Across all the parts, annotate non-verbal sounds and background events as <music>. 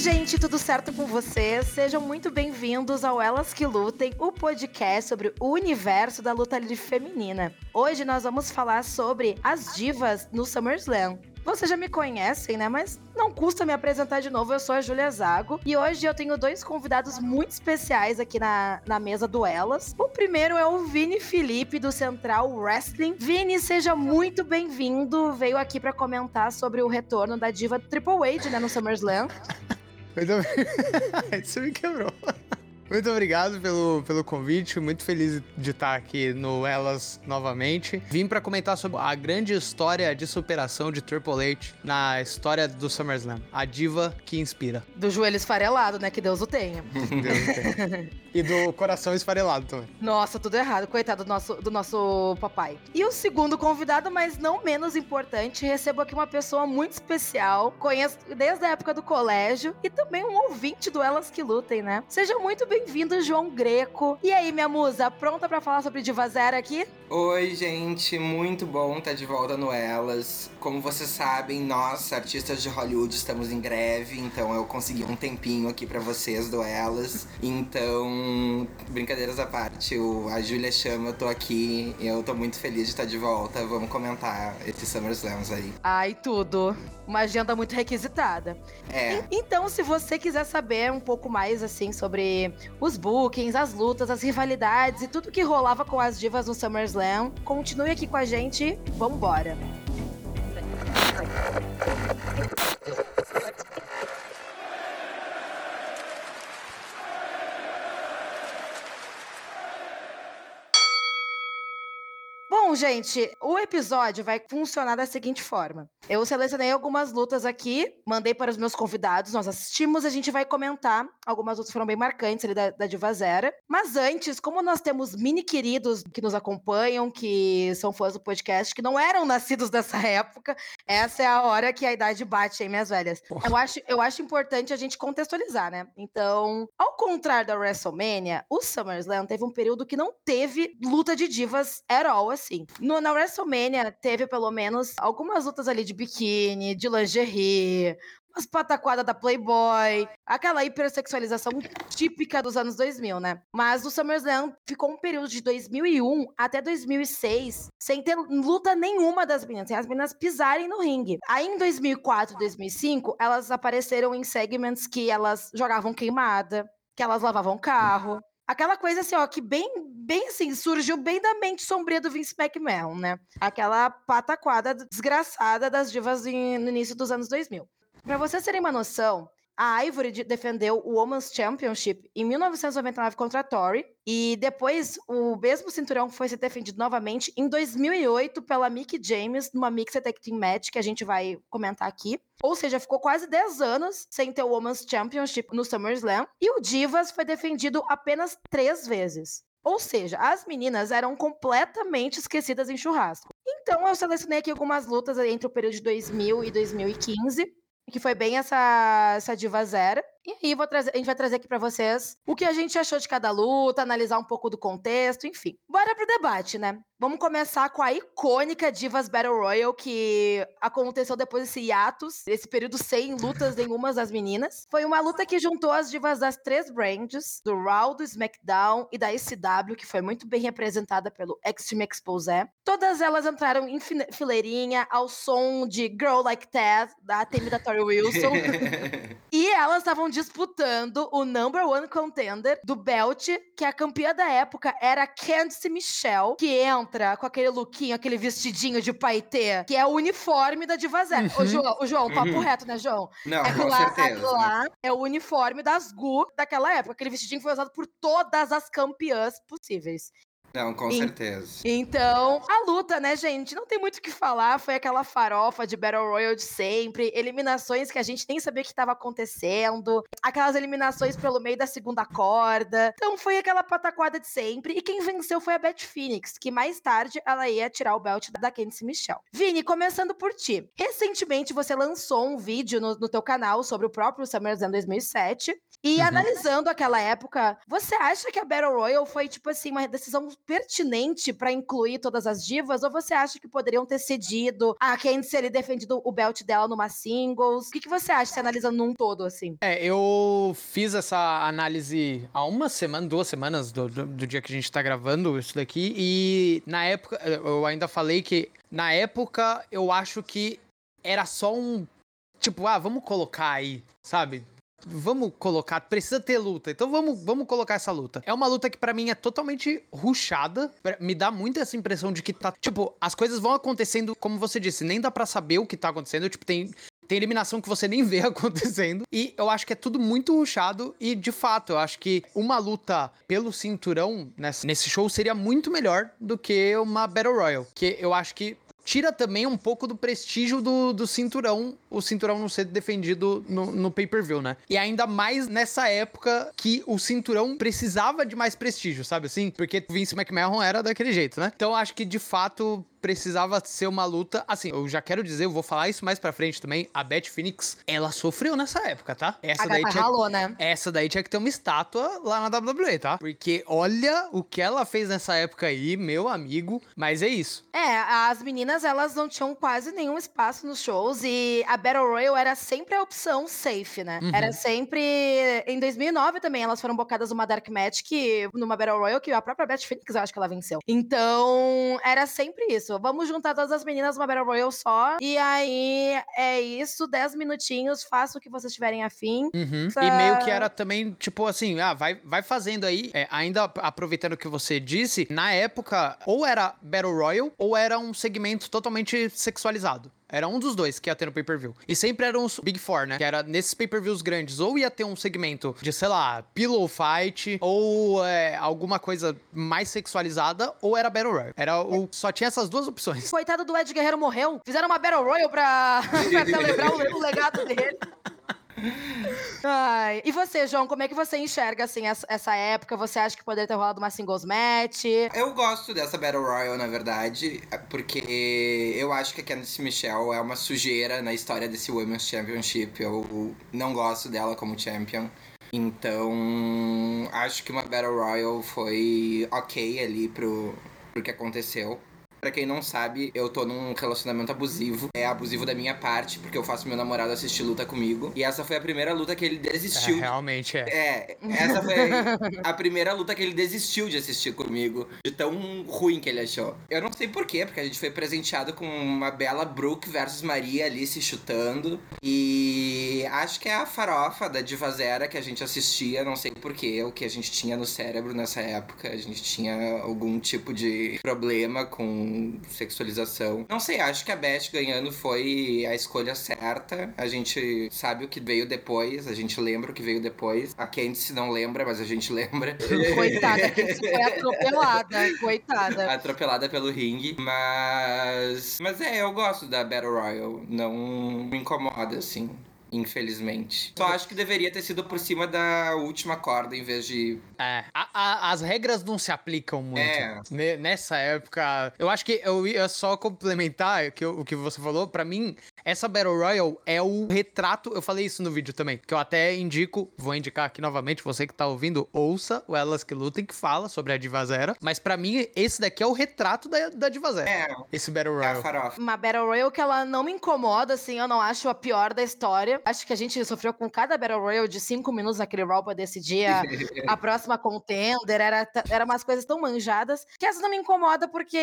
gente, tudo certo com vocês? Sejam muito bem-vindos ao Elas que Lutem, o podcast sobre o universo da luta livre feminina. Hoje nós vamos falar sobre as divas no SummerSlam. Vocês já me conhecem, né? Mas não custa me apresentar de novo. Eu sou a Julia Zago e hoje eu tenho dois convidados muito especiais aqui na, na mesa do Elas. O primeiro é o Vini Felipe do Central Wrestling. Vini, seja muito bem-vindo. Veio aqui para comentar sobre o retorno da diva Triple H, né, no SummerSlam. <laughs> Muito <laughs> Isso me quebrou. Muito obrigado pelo, pelo convite, muito feliz de estar aqui no Elas novamente. Vim para comentar sobre a grande história de superação de Triple H na história do SummerSlam. A diva que inspira. Do joelho esfarelado, né? Que Deus o tenha. <laughs> Deus o tenha. e do coração esfarelado também. Nossa, tudo errado. Coitado do nosso, do nosso papai. E o segundo convidado, mas não menos importante, recebo aqui uma pessoa muito especial. Conheço desde a época do colégio e também um ouvinte do Elas que Lutem, né? Seja muito bem bem-vindo, João Greco. E aí, minha musa, pronta para falar sobre Diva Zero aqui? Oi, gente, muito bom estar de volta no Elas. Como vocês sabem, nós, artistas de Hollywood, estamos em greve, então eu consegui um tempinho aqui para vocês do Elas. Então, brincadeiras à parte, o, a Júlia chama, eu tô aqui, eu tô muito feliz de estar de volta. Vamos comentar esses SummerSlams aí. Ai, tudo. Uma agenda muito requisitada. É. Então, se você quiser saber um pouco mais, assim, sobre os bookings, as lutas, as rivalidades e tudo que rolava com as divas no SummerSlam. Continue aqui com a gente vambora! Gente, o episódio vai funcionar da seguinte forma. Eu selecionei algumas lutas aqui, mandei para os meus convidados, nós assistimos, a gente vai comentar. Algumas lutas foram bem marcantes ali da, da Diva Zera. Mas antes, como nós temos mini queridos que nos acompanham, que são fãs do podcast, que não eram nascidos dessa <laughs> época, essa é a hora que a idade bate, hein, minhas velhas? Eu acho, eu acho importante a gente contextualizar, né? Então, ao contrário da WrestleMania, o SummerSlam teve um período que não teve luta de divas at all, assim. No, na WrestleMania, teve pelo menos algumas lutas ali de biquíni, de lingerie, umas pataquadas da Playboy, aquela hipersexualização típica dos anos 2000, né? Mas o SummerSlam ficou um período de 2001 até 2006 sem ter luta nenhuma das meninas, sem as meninas pisarem no ringue. Aí em 2004 e 2005, elas apareceram em segmentos que elas jogavam queimada, que elas lavavam carro, Aquela coisa assim, ó, que bem, bem assim, surgiu bem da mente sombria do Vince McMahon, né? Aquela pataquada desgraçada das divas em, no início dos anos 2000. Pra vocês terem uma noção, a Ivory defendeu o Women's Championship em 1999 contra a Tori. E depois o mesmo cinturão foi ser defendido novamente em 2008 pela Mickey James numa Mixed Tag Team Match que a gente vai comentar aqui. Ou seja, ficou quase 10 anos sem ter o Women's Championship no SummerSlam. E o Divas foi defendido apenas três vezes. Ou seja, as meninas eram completamente esquecidas em churrasco. Então eu selecionei aqui algumas lutas entre o período de 2000 e 2015 que foi bem essa, essa diva zero. E aí vou trazer, a gente vai trazer aqui para vocês o que a gente achou de cada luta, analisar um pouco do contexto, enfim. Bora pro debate, né? Vamos começar com a icônica Divas Battle Royal que aconteceu depois desse hiatus, esse período sem lutas nenhuma das meninas. Foi uma luta que juntou as divas das três brands, do Raw, do SmackDown e da ECW, que foi muito bem representada pelo Extreme Exposé. Todas elas entraram em fileirinha ao som de Girl Like That, da Temi da Tori Wilson. <laughs> e elas estavam disputando o number one contender do belt, que a campeã da época era Candice Michelle, que entra com aquele lookinho, aquele vestidinho de paetê, que é o uniforme da Diva Zero. Uhum. O João, o João, papo uhum. reto, né, João? Não, é com lá, certeza. lá é o uniforme das Gu daquela época. Aquele vestidinho foi usado por todas as campeãs possíveis. Não, com certeza. Então, a luta, né, gente? Não tem muito o que falar. Foi aquela farofa de Battle Royale de sempre. Eliminações que a gente nem sabia que estava acontecendo. Aquelas eliminações pelo meio da segunda corda. Então, foi aquela pataquada de sempre. E quem venceu foi a Beth Phoenix, que mais tarde ela ia tirar o belt da Candice Michelle. Vini, começando por ti. Recentemente você lançou um vídeo no, no teu canal sobre o próprio SummerSlam 2007. E uhum. analisando aquela época, você acha que a Battle Royale foi, tipo assim, uma decisão pertinente para incluir todas as divas? Ou você acha que poderiam ter cedido a Candice ele defendido o belt dela numa singles? O que, que você acha, se analisando num todo, assim? É, eu fiz essa análise há uma semana, duas semanas do, do, do dia que a gente tá gravando isso daqui, e na época, eu ainda falei que na época eu acho que era só um. Tipo, ah, vamos colocar aí, sabe? Vamos colocar, precisa ter luta, então vamos, vamos colocar essa luta. É uma luta que para mim é totalmente ruchada, me dá muito essa impressão de que tá, tipo, as coisas vão acontecendo como você disse, nem dá para saber o que tá acontecendo, tipo, tem tem eliminação que você nem <laughs> vê acontecendo. E eu acho que é tudo muito ruchado. E, de fato, eu acho que uma luta pelo cinturão nesse show seria muito melhor do que uma Battle Royal. Que eu acho que tira também um pouco do prestígio do, do cinturão, o cinturão não ser defendido no, no pay-per-view, né? E ainda mais nessa época que o cinturão precisava de mais prestígio, sabe assim? Porque Vince McMahon era daquele jeito, né? Então acho que de fato precisava ser uma luta. Assim, eu já quero dizer, eu vou falar isso mais pra frente também. A Beth Phoenix, ela sofreu nessa época, tá? Essa a daí tinha, ralou, né? Essa daí tinha que ter uma estátua lá na WWE, tá? Porque olha o que ela fez nessa época aí, meu amigo. Mas é isso. É, as meninas, elas não tinham quase nenhum espaço nos shows e a Battle Royale era sempre a opção safe, né? Uhum. Era sempre. Em 2009 também, elas foram bocadas numa Dark Match que, numa Battle Royale que a própria Beth Phoenix, eu acho que ela venceu. Então, era sempre isso isso. Vamos juntar todas as meninas numa Battle Royale só. E aí é isso, 10 minutinhos, faça o que vocês tiverem afim. Uhum. E meio que era também, tipo assim, ah, vai, vai fazendo aí. É, ainda aproveitando o que você disse, na época, ou era Battle Royale, ou era um segmento totalmente sexualizado. Era um dos dois que ia ter no pay-per-view. E sempre eram os Big Four, né? Que era nesses pay-per-views grandes. Ou ia ter um segmento de, sei lá, pillow fight, ou é, alguma coisa mais sexualizada, ou era Battle Royale. Era o, só tinha essas duas opções. Coitado do Ed Guerreiro morreu. Fizeram uma Battle Royale pra, <laughs> pra celebrar o, o legado dele. Ai, e você, João, como é que você enxerga assim essa época? Você acha que poderia ter rolado uma singles match? Eu gosto dessa Battle Royale, na verdade, porque eu acho que a Candice Michelle é uma sujeira na história desse Women's Championship. Eu não gosto dela como champion. Então, acho que uma Battle Royale foi ok ali pro, pro que aconteceu. Pra quem não sabe, eu tô num relacionamento abusivo. É abusivo da minha parte, porque eu faço meu namorado assistir luta comigo. E essa foi a primeira luta que ele desistiu. É, realmente é. É, essa foi <laughs> a primeira luta que ele desistiu de assistir comigo. De tão ruim que ele achou. Eu não sei porquê, porque a gente foi presenteado com uma bela Brooke versus Maria ali se chutando. E acho que é a farofa da Diva Zera que a gente assistia. Não sei porquê, o que a gente tinha no cérebro nessa época. A gente tinha algum tipo de problema com sexualização. Não sei, acho que a Beth ganhando foi a escolha certa. A gente sabe o que veio depois, a gente lembra o que veio depois. A Candice não lembra, mas a gente lembra. <laughs> Coitada, a Candice foi atropelada, coitada. Atropelada pelo ringue, mas... Mas é, eu gosto da Battle Royale, não me incomoda, assim infelizmente. Só acho que deveria ter sido por cima da última corda em vez de. É, a, a, as regras não se aplicam muito. É. Nessa época, eu acho que eu ia só complementar que eu, o que você falou. Para mim, essa Battle Royale é o retrato. Eu falei isso no vídeo também, que eu até indico, vou indicar aqui novamente, você que tá ouvindo, ouça o Elas que Lutem, que fala sobre a Diva Zero. Mas para mim, esse daqui é o retrato da, da Diva Zero. É. Esse Battle Royale. É Uma Battle Royale que ela não me incomoda, assim, eu não acho a pior da história. Acho que a gente sofreu com cada Battle Royale de cinco minutos naquele Raw pra decidir a, <laughs> a próxima contender. Era, era umas coisas tão manjadas que essa não me incomoda porque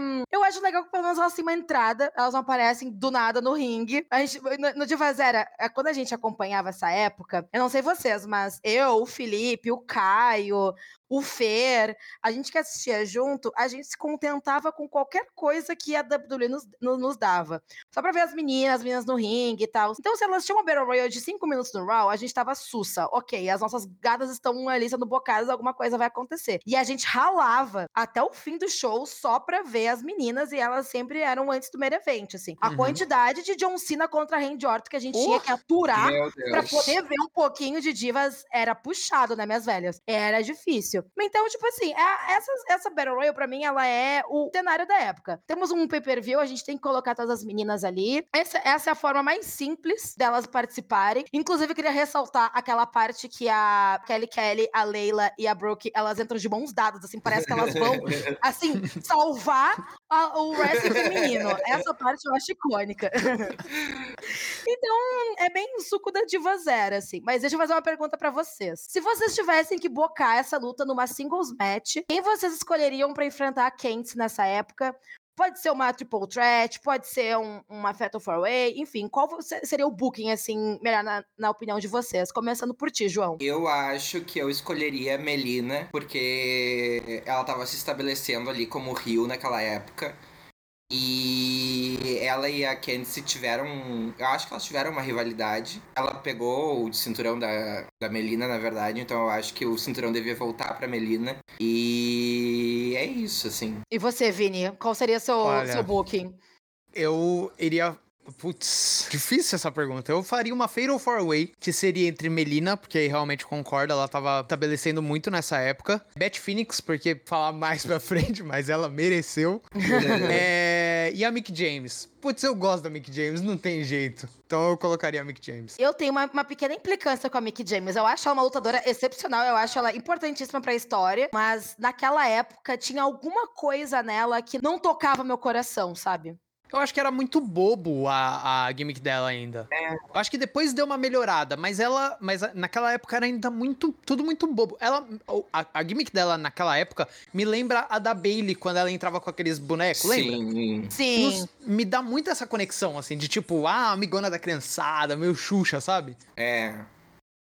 hum, eu acho legal que pelo menos elas têm uma entrada, elas não aparecem do nada no ringue. A gente, no, no Diva Zera, é, quando a gente acompanhava essa época, eu não sei vocês, mas eu, o Felipe, o Caio, o Fer, a gente que assistia junto, a gente se contentava com qualquer coisa que a WWE nos, nos dava. Só pra ver as meninas, as meninas no ringue e tal. Então, se elas tinham uma Battle Royale de 5 minutos no Raw, a gente tava sussa. Ok, as nossas gadas estão ali sendo bocadas, alguma coisa vai acontecer. E a gente ralava até o fim do show só pra ver as meninas, e elas sempre eram antes do main event, assim. A uhum. quantidade de John Cena contra Randy Orton que a gente uh, tinha que aturar pra poder ver um pouquinho de divas era puxado, né, minhas velhas? Era difícil. Difícil. Então, tipo assim, é, essa, essa Battle Royale, pra mim, ela é o cenário da época. Temos um pay-per-view, a gente tem que colocar todas as meninas ali. Essa, essa é a forma mais simples delas participarem. Inclusive, eu queria ressaltar aquela parte que a Kelly Kelly, a Leila e a Brooke, elas entram de mãos dadas, assim, parece que elas vão, <laughs> assim, salvar a, o wrestling feminino. Essa parte eu acho icônica. <laughs> então, é bem suco da diva zero, assim. Mas deixa eu fazer uma pergunta para vocês. Se vocês tivessem que bocar essa luta numa singles match, quem vocês escolheriam para enfrentar a Kent nessa época? Pode ser uma triple threat, pode ser um, uma fatal four way, enfim, qual seria o booking, assim, melhor na, na, opinião de vocês? Começando por ti, João. Eu acho que eu escolheria a Melina, porque ela tava se estabelecendo ali como Rio naquela época. E ela e a Candice tiveram. Eu acho que elas tiveram uma rivalidade. Ela pegou o cinturão da, da Melina, na verdade, então eu acho que o cinturão devia voltar pra Melina. E é isso, assim. E você, Vini? Qual seria seu, Olha, seu booking? Eu iria Putz, difícil essa pergunta. Eu faria uma Fatal Four Way, que seria entre Melina, porque aí realmente concordo, ela tava estabelecendo muito nessa época. Beth Phoenix, porque falar mais pra <laughs> frente, mas ela mereceu. <laughs> é... E a Mick James. Putz, eu gosto da Mick James, não tem jeito. Então eu colocaria a Mick James. Eu tenho uma, uma pequena implicância com a Mick James. Eu acho ela uma lutadora excepcional, eu acho ela importantíssima pra história, mas naquela época tinha alguma coisa nela que não tocava meu coração, sabe? Eu acho que era muito bobo a, a gimmick dela ainda. É. Eu acho que depois deu uma melhorada, mas ela. Mas naquela época era ainda muito. Tudo muito bobo. Ela. A, a gimmick dela naquela época me lembra a da Bailey quando ela entrava com aqueles bonecos, lembra? Sim. Sim. Nos, me dá muito essa conexão, assim, de tipo, ah, amigona da criançada, meio Xuxa, sabe? É.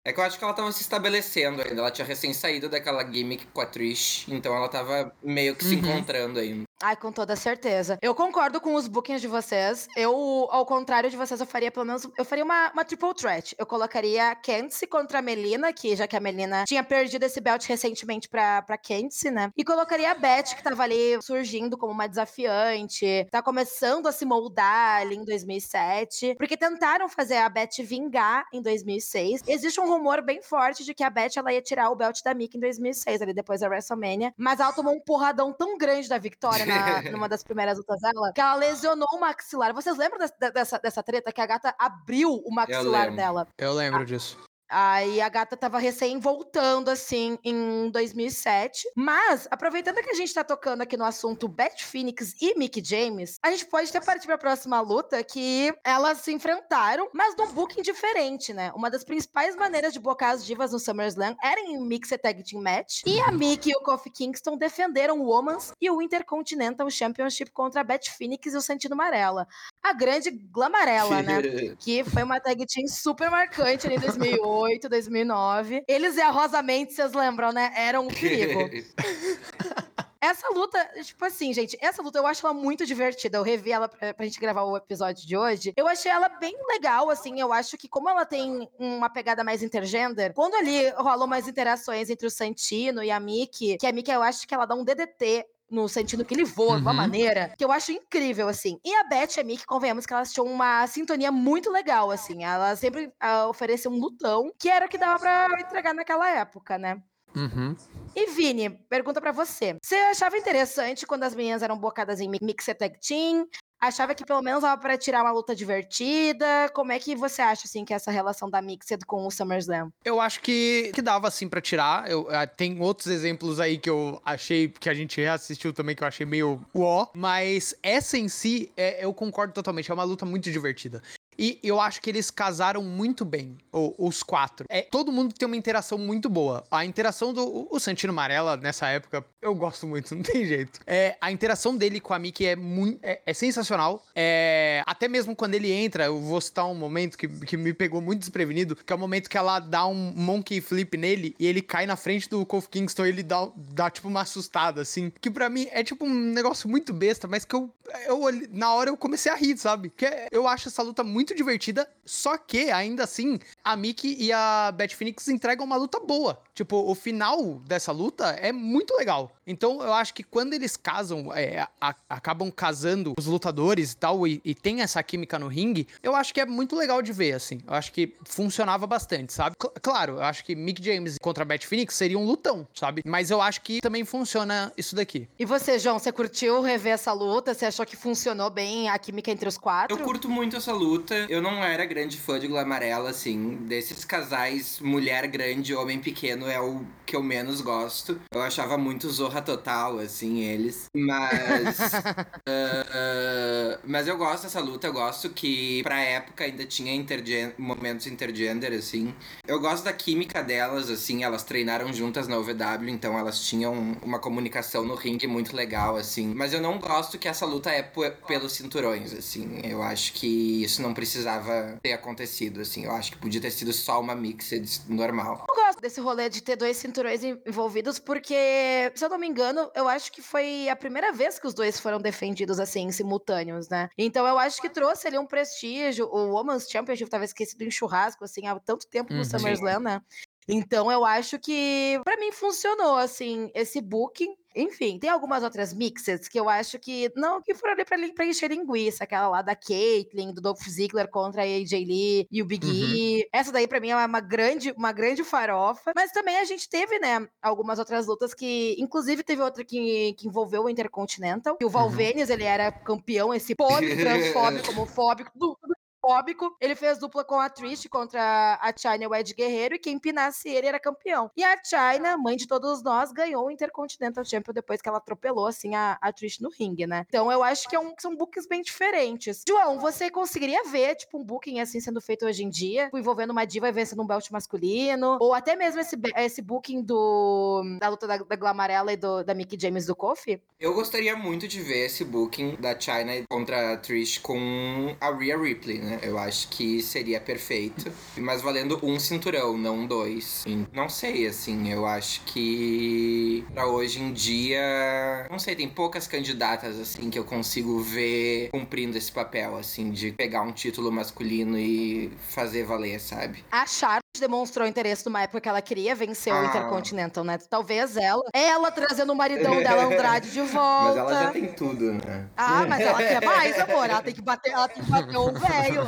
É que eu acho que ela tava se estabelecendo ainda. Ela tinha recém saído daquela gimmick com a Trish, então ela tava meio que se uhum. encontrando ainda. Ai, com toda certeza. Eu concordo com os bookings de vocês. Eu, ao contrário de vocês, eu faria pelo menos. Eu faria uma, uma triple threat. Eu colocaria Kenzie contra a Melina, que já que a Melina tinha perdido esse belt recentemente pra, pra Kenzie, né? E colocaria a Beth, que tava ali surgindo como uma desafiante, tá começando a se moldar ali em 2007. Porque tentaram fazer a Beth vingar em 2006. Existe um rumor bem forte de que a Beth ela ia tirar o belt da Mick em 2006, ali depois da WrestleMania. Mas ela tomou um porradão tão grande da Victoria na, <laughs> numa das primeiras lutas dela, que ela lesionou o maxilar. Vocês lembram dessa, dessa, dessa treta que a gata abriu o maxilar dela? Eu lembro disso. Aí a gata tava recém voltando, assim, em 2007. Mas, aproveitando que a gente tá tocando aqui no assunto Beth Phoenix e Mick James, a gente pode até partir pra próxima luta que elas se enfrentaram, mas num booking diferente, né? Uma das principais maneiras de bocar as divas no SummerSlam era em Mixed Tag Team Match. E a Mick e o Kofi Kingston defenderam o Women's e o Intercontinental Championship contra a Beth Phoenix e o Santino Marella. A grande Glamarella, né? <laughs> que foi uma tag team super marcante ali em 2008. 2008, 2009. Eles e a Rosa Mendes, vocês lembram, né? Eram um perigo. <laughs> Essa luta, tipo assim, gente, essa luta eu acho ela muito divertida. Eu revi ela pra, pra gente gravar o episódio de hoje. Eu achei ela bem legal, assim. Eu acho que, como ela tem uma pegada mais intergender, quando ali rolou mais interações entre o Santino e a Miki, que a Miki eu acho que ela dá um DDT no sentido que ele voa uhum. de uma uhum. maneira que eu acho incrível, assim. E a Beth e a Mick, convenhamos que elas tinham uma sintonia muito legal, assim. Elas sempre uh, ofereciam um lutão, que era o que dava para entregar naquela época, né? Uhum. E Vini, pergunta para você. Você achava interessante quando as meninas eram bocadas em Mixed Tag Team? Achava que pelo menos dava para tirar uma luta divertida? Como é que você acha, assim, que é essa relação da Mixed com o SummerSlam? Eu acho que, que dava, assim, para tirar. Eu, uh, tem outros exemplos aí que eu achei, que a gente reassistiu também, que eu achei meio uó. Mas essa em si, é, eu concordo totalmente. É uma luta muito divertida. E eu acho que eles casaram muito bem, os quatro. É, todo mundo tem uma interação muito boa. A interação do o Santino Marella, nessa época, eu gosto muito, <laughs> não tem jeito. É, a interação dele com a Mickey é, muito, é, é sensacional. É, até mesmo quando ele entra, eu vou citar um momento que, que me pegou muito desprevenido, que é o momento que ela dá um monkey flip nele e ele cai na frente do Kofi Kingston e ele dá, dá tipo uma assustada, assim. Que para mim é tipo um negócio muito besta, mas que eu, eu na hora eu comecei a rir, sabe? Que eu acho essa luta muito muito divertida, só que, ainda assim, a Mickey e a Beth Phoenix entregam uma luta boa. Tipo, o final dessa luta é muito legal. Então, eu acho que quando eles casam, é, a, acabam casando os lutadores e tal, e, e, tem essa química no ringue, eu acho que é muito legal de ver, assim. Eu acho que funcionava bastante, sabe? C claro, eu acho que Mick James contra Beth Phoenix seria um lutão, sabe? Mas eu acho que também funciona isso daqui. E você, João, você curtiu rever essa luta? Você achou que funcionou bem a química entre os quatro? Eu curto muito essa luta. Eu não era grande fã de Glamarela, assim. Desses casais, mulher grande, homem pequeno, é o que eu menos gosto. Eu achava muito Zorra Total, assim, eles. Mas. uh, <laughs> uh, mas eu gosto dessa luta. Eu gosto que, pra época, ainda tinha intergen momentos intergender, assim. Eu gosto da química delas, assim. Elas treinaram juntas na OVW, então elas tinham uma comunicação no ringue muito legal, assim. Mas eu não gosto que essa luta é pelos cinturões, assim. Eu acho que isso não precisava ter acontecido, assim. Eu acho que podia ter sido só uma mixed normal. Desse rolê de ter dois cinturões envolvidos, porque, se eu não me engano, eu acho que foi a primeira vez que os dois foram defendidos, assim, simultâneos, né? Então eu acho que trouxe ali um prestígio. O Women's Championship tava esquecido em churrasco, assim, há tanto tempo no uhum. SummerSlam, né? Então eu acho que para mim funcionou assim esse booking. Enfim, tem algumas outras mixes que eu acho que não que foram ali pra, pra encher linguiça, aquela lá da Caitlyn, do Dolph Ziggler contra a AJ Lee e o Big uhum. E. Essa daí para mim é uma grande, uma grande farofa. Mas também a gente teve, né, algumas outras lutas que, inclusive teve outra que, que envolveu o Intercontinental. E o Valvenis, uhum. ele era campeão, esse <laughs> pônei transfóbico, homofóbico, tudo, homofóbico. Ele fez dupla com a Trish contra a China e o Ed Guerreiro, e quem pinasse ele era campeão. E a China, mãe de todos nós, ganhou o Intercontinental Champion depois que ela atropelou, assim, a, a Trish no ringue, né? Então eu acho que é um, são bookings bem diferentes. João, você conseguiria ver, tipo, um booking assim sendo feito hoje em dia, tipo, envolvendo uma diva vencendo um belt masculino, ou até mesmo esse, esse booking do, da luta da, da Glamarella e do, da Mickey James do Kofi? Eu gostaria muito de ver esse booking da China contra a Trish com a Rhea Ripley, né? Eu acho que seria perfeito. Mas valendo um cinturão, não dois. Não sei, assim, eu acho que pra hoje em dia. Não sei, tem poucas candidatas, assim, que eu consigo ver cumprindo esse papel, assim, de pegar um título masculino e fazer valer, sabe? A Charlotte demonstrou interesse numa época que ela queria vencer ah. o Intercontinental, né? Talvez ela. Ela trazendo o maridão <laughs> dela, Andrade, de volta. Mas ela já tem tudo, né? Ah, mas ela quer mais, <laughs> amor. Ela tem que bater, ela tem que bater o velho.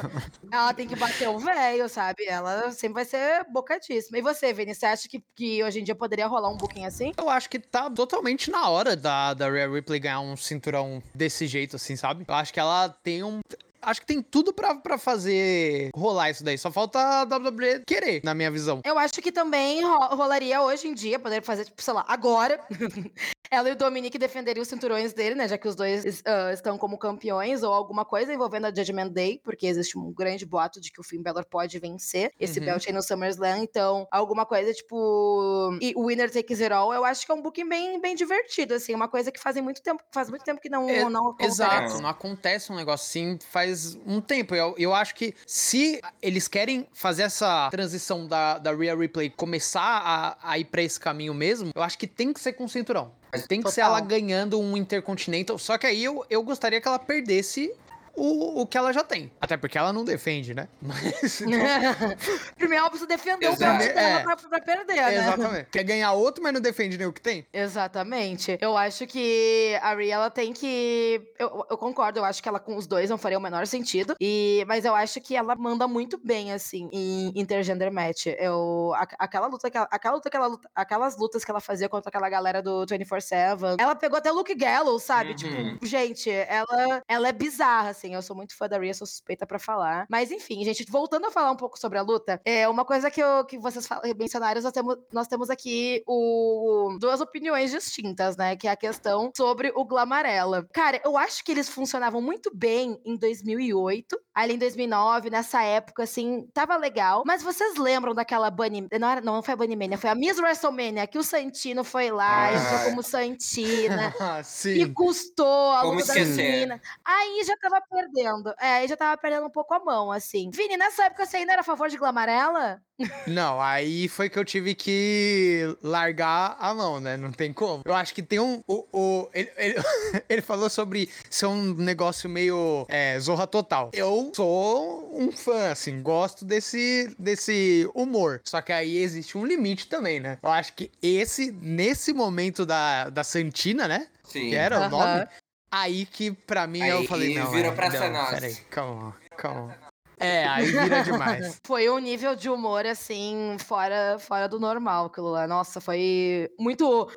Ela tem que bater o velho, sabe? Ela sempre vai ser bocadíssima. E você, Vini, você acha que, que hoje em dia poderia rolar um booking assim? Eu acho que tá totalmente na hora da, da Rhea Ripley ganhar um cinturão desse jeito, assim, sabe? Eu acho que ela tem um acho que tem tudo para fazer rolar isso daí. Só falta a WWE querer, na minha visão. Eu acho que também ro rolaria hoje em dia, poder fazer, tipo, sei lá, agora. <laughs> Ela e o Dominique defenderiam os cinturões dele, né? Já que os dois uh, estão como campeões, ou alguma coisa envolvendo a Judgment Day, porque existe um grande boato de que o Finn Balor pode vencer esse uhum. belt aí no SummerSlam. Então, alguma coisa tipo. E o Winner Takes It All, eu acho que é um booking bem, bem divertido, assim. Uma coisa que fazem muito tempo, faz muito tempo que não, é, não acontece. Exato, não acontece um negócio assim faz um tempo. Eu, eu acho que se eles querem fazer essa transição da, da Rhea Replay começar a, a ir pra esse caminho mesmo, eu acho que tem que ser com cinturão. Tem que Total. ser ela ganhando um Intercontinental. Só que aí eu, eu gostaria que ela perdesse o, o que ela já tem. Até porque ela não defende, né? <laughs> Mas. <laughs> Então... Primeiro ela precisa defender o belt dela é. pra, pra, perder, né? Exatamente. Quer ganhar outro, mas não defende nem o que tem. Exatamente. Eu acho que a Rhea, ela tem que. Eu, eu concordo, eu acho que ela com os dois não faria o menor sentido. E... Mas eu acho que ela manda muito bem, assim, em intergender match. Eu... Aquela luta, aquela, aquela luta, aquela luta, aquelas lutas que ela fazia contra aquela galera do 24-7. Ela pegou até o Luke Gallows, sabe? Tipo, uhum. Tipo, gente, ela, ela é bizarra, assim. Eu sou muito fã da Rhea, sou suspeita para falar. Mas enfim, gente, voltando a falar um pouco sobre a luta, é uma coisa que, eu, que vocês mencionaram, nós temos, nós temos aqui o, duas opiniões distintas, né? Que é a questão sobre o Glamarella. Cara, eu acho que eles funcionavam muito bem em 2008, ali em 2009, nessa época, assim, tava legal. Mas vocês lembram daquela Bunny... Não, era, não foi a Bunny Mania, foi a Miss WrestleMania, que o Santino foi lá, ah. entrou como Santina. <laughs> Sim. E custou a luta da menina. Aí já tava perdendo. É, aí já tava perdendo um pouco a mão, assim. Vini, nessa época você ainda era a favor de glamarela? Não, aí foi que eu tive que largar a mão, né? Não tem como. Eu acho que tem um. O, o ele, ele, <laughs> ele, falou sobre ser um negócio meio é, zorra total. Eu sou um fã, assim, gosto desse, desse humor. Só que aí existe um limite também, né? Eu acho que esse, nesse momento da, da Santina, né? Sim. Que era uhum. o nome. Aí que pra mim aí, eu falei, não. Virou é, pra não. Peraí, calma, calma. É, aí vira demais. <laughs> foi um nível de humor, assim, fora, fora do normal aquilo lá. Nossa, foi muito.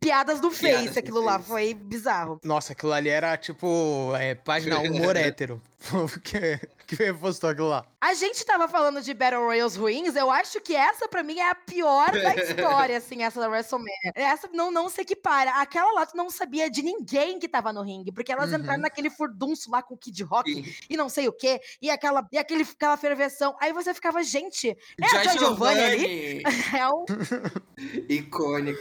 Piadas do Face Piadas aquilo lá, face. foi bizarro. Nossa, aquilo ali era tipo. É, página humor <laughs> hétero. <laughs> que, que postou aquilo lá. A gente tava falando de Battle Royals ruins, eu acho que essa pra mim é a pior da história, assim, essa da WrestleMania. Essa não, não se equipara. Aquela lá tu não sabia de ninguém que tava no ringue, porque elas uhum. entraram naquele furdunço lá com o Kid Rock Sim. e não sei o quê, e aquela, e aquele, aquela ferveção. Aí você ficava, gente, é Joy Giovanni ali? <laughs> é um... <laughs> Icônico.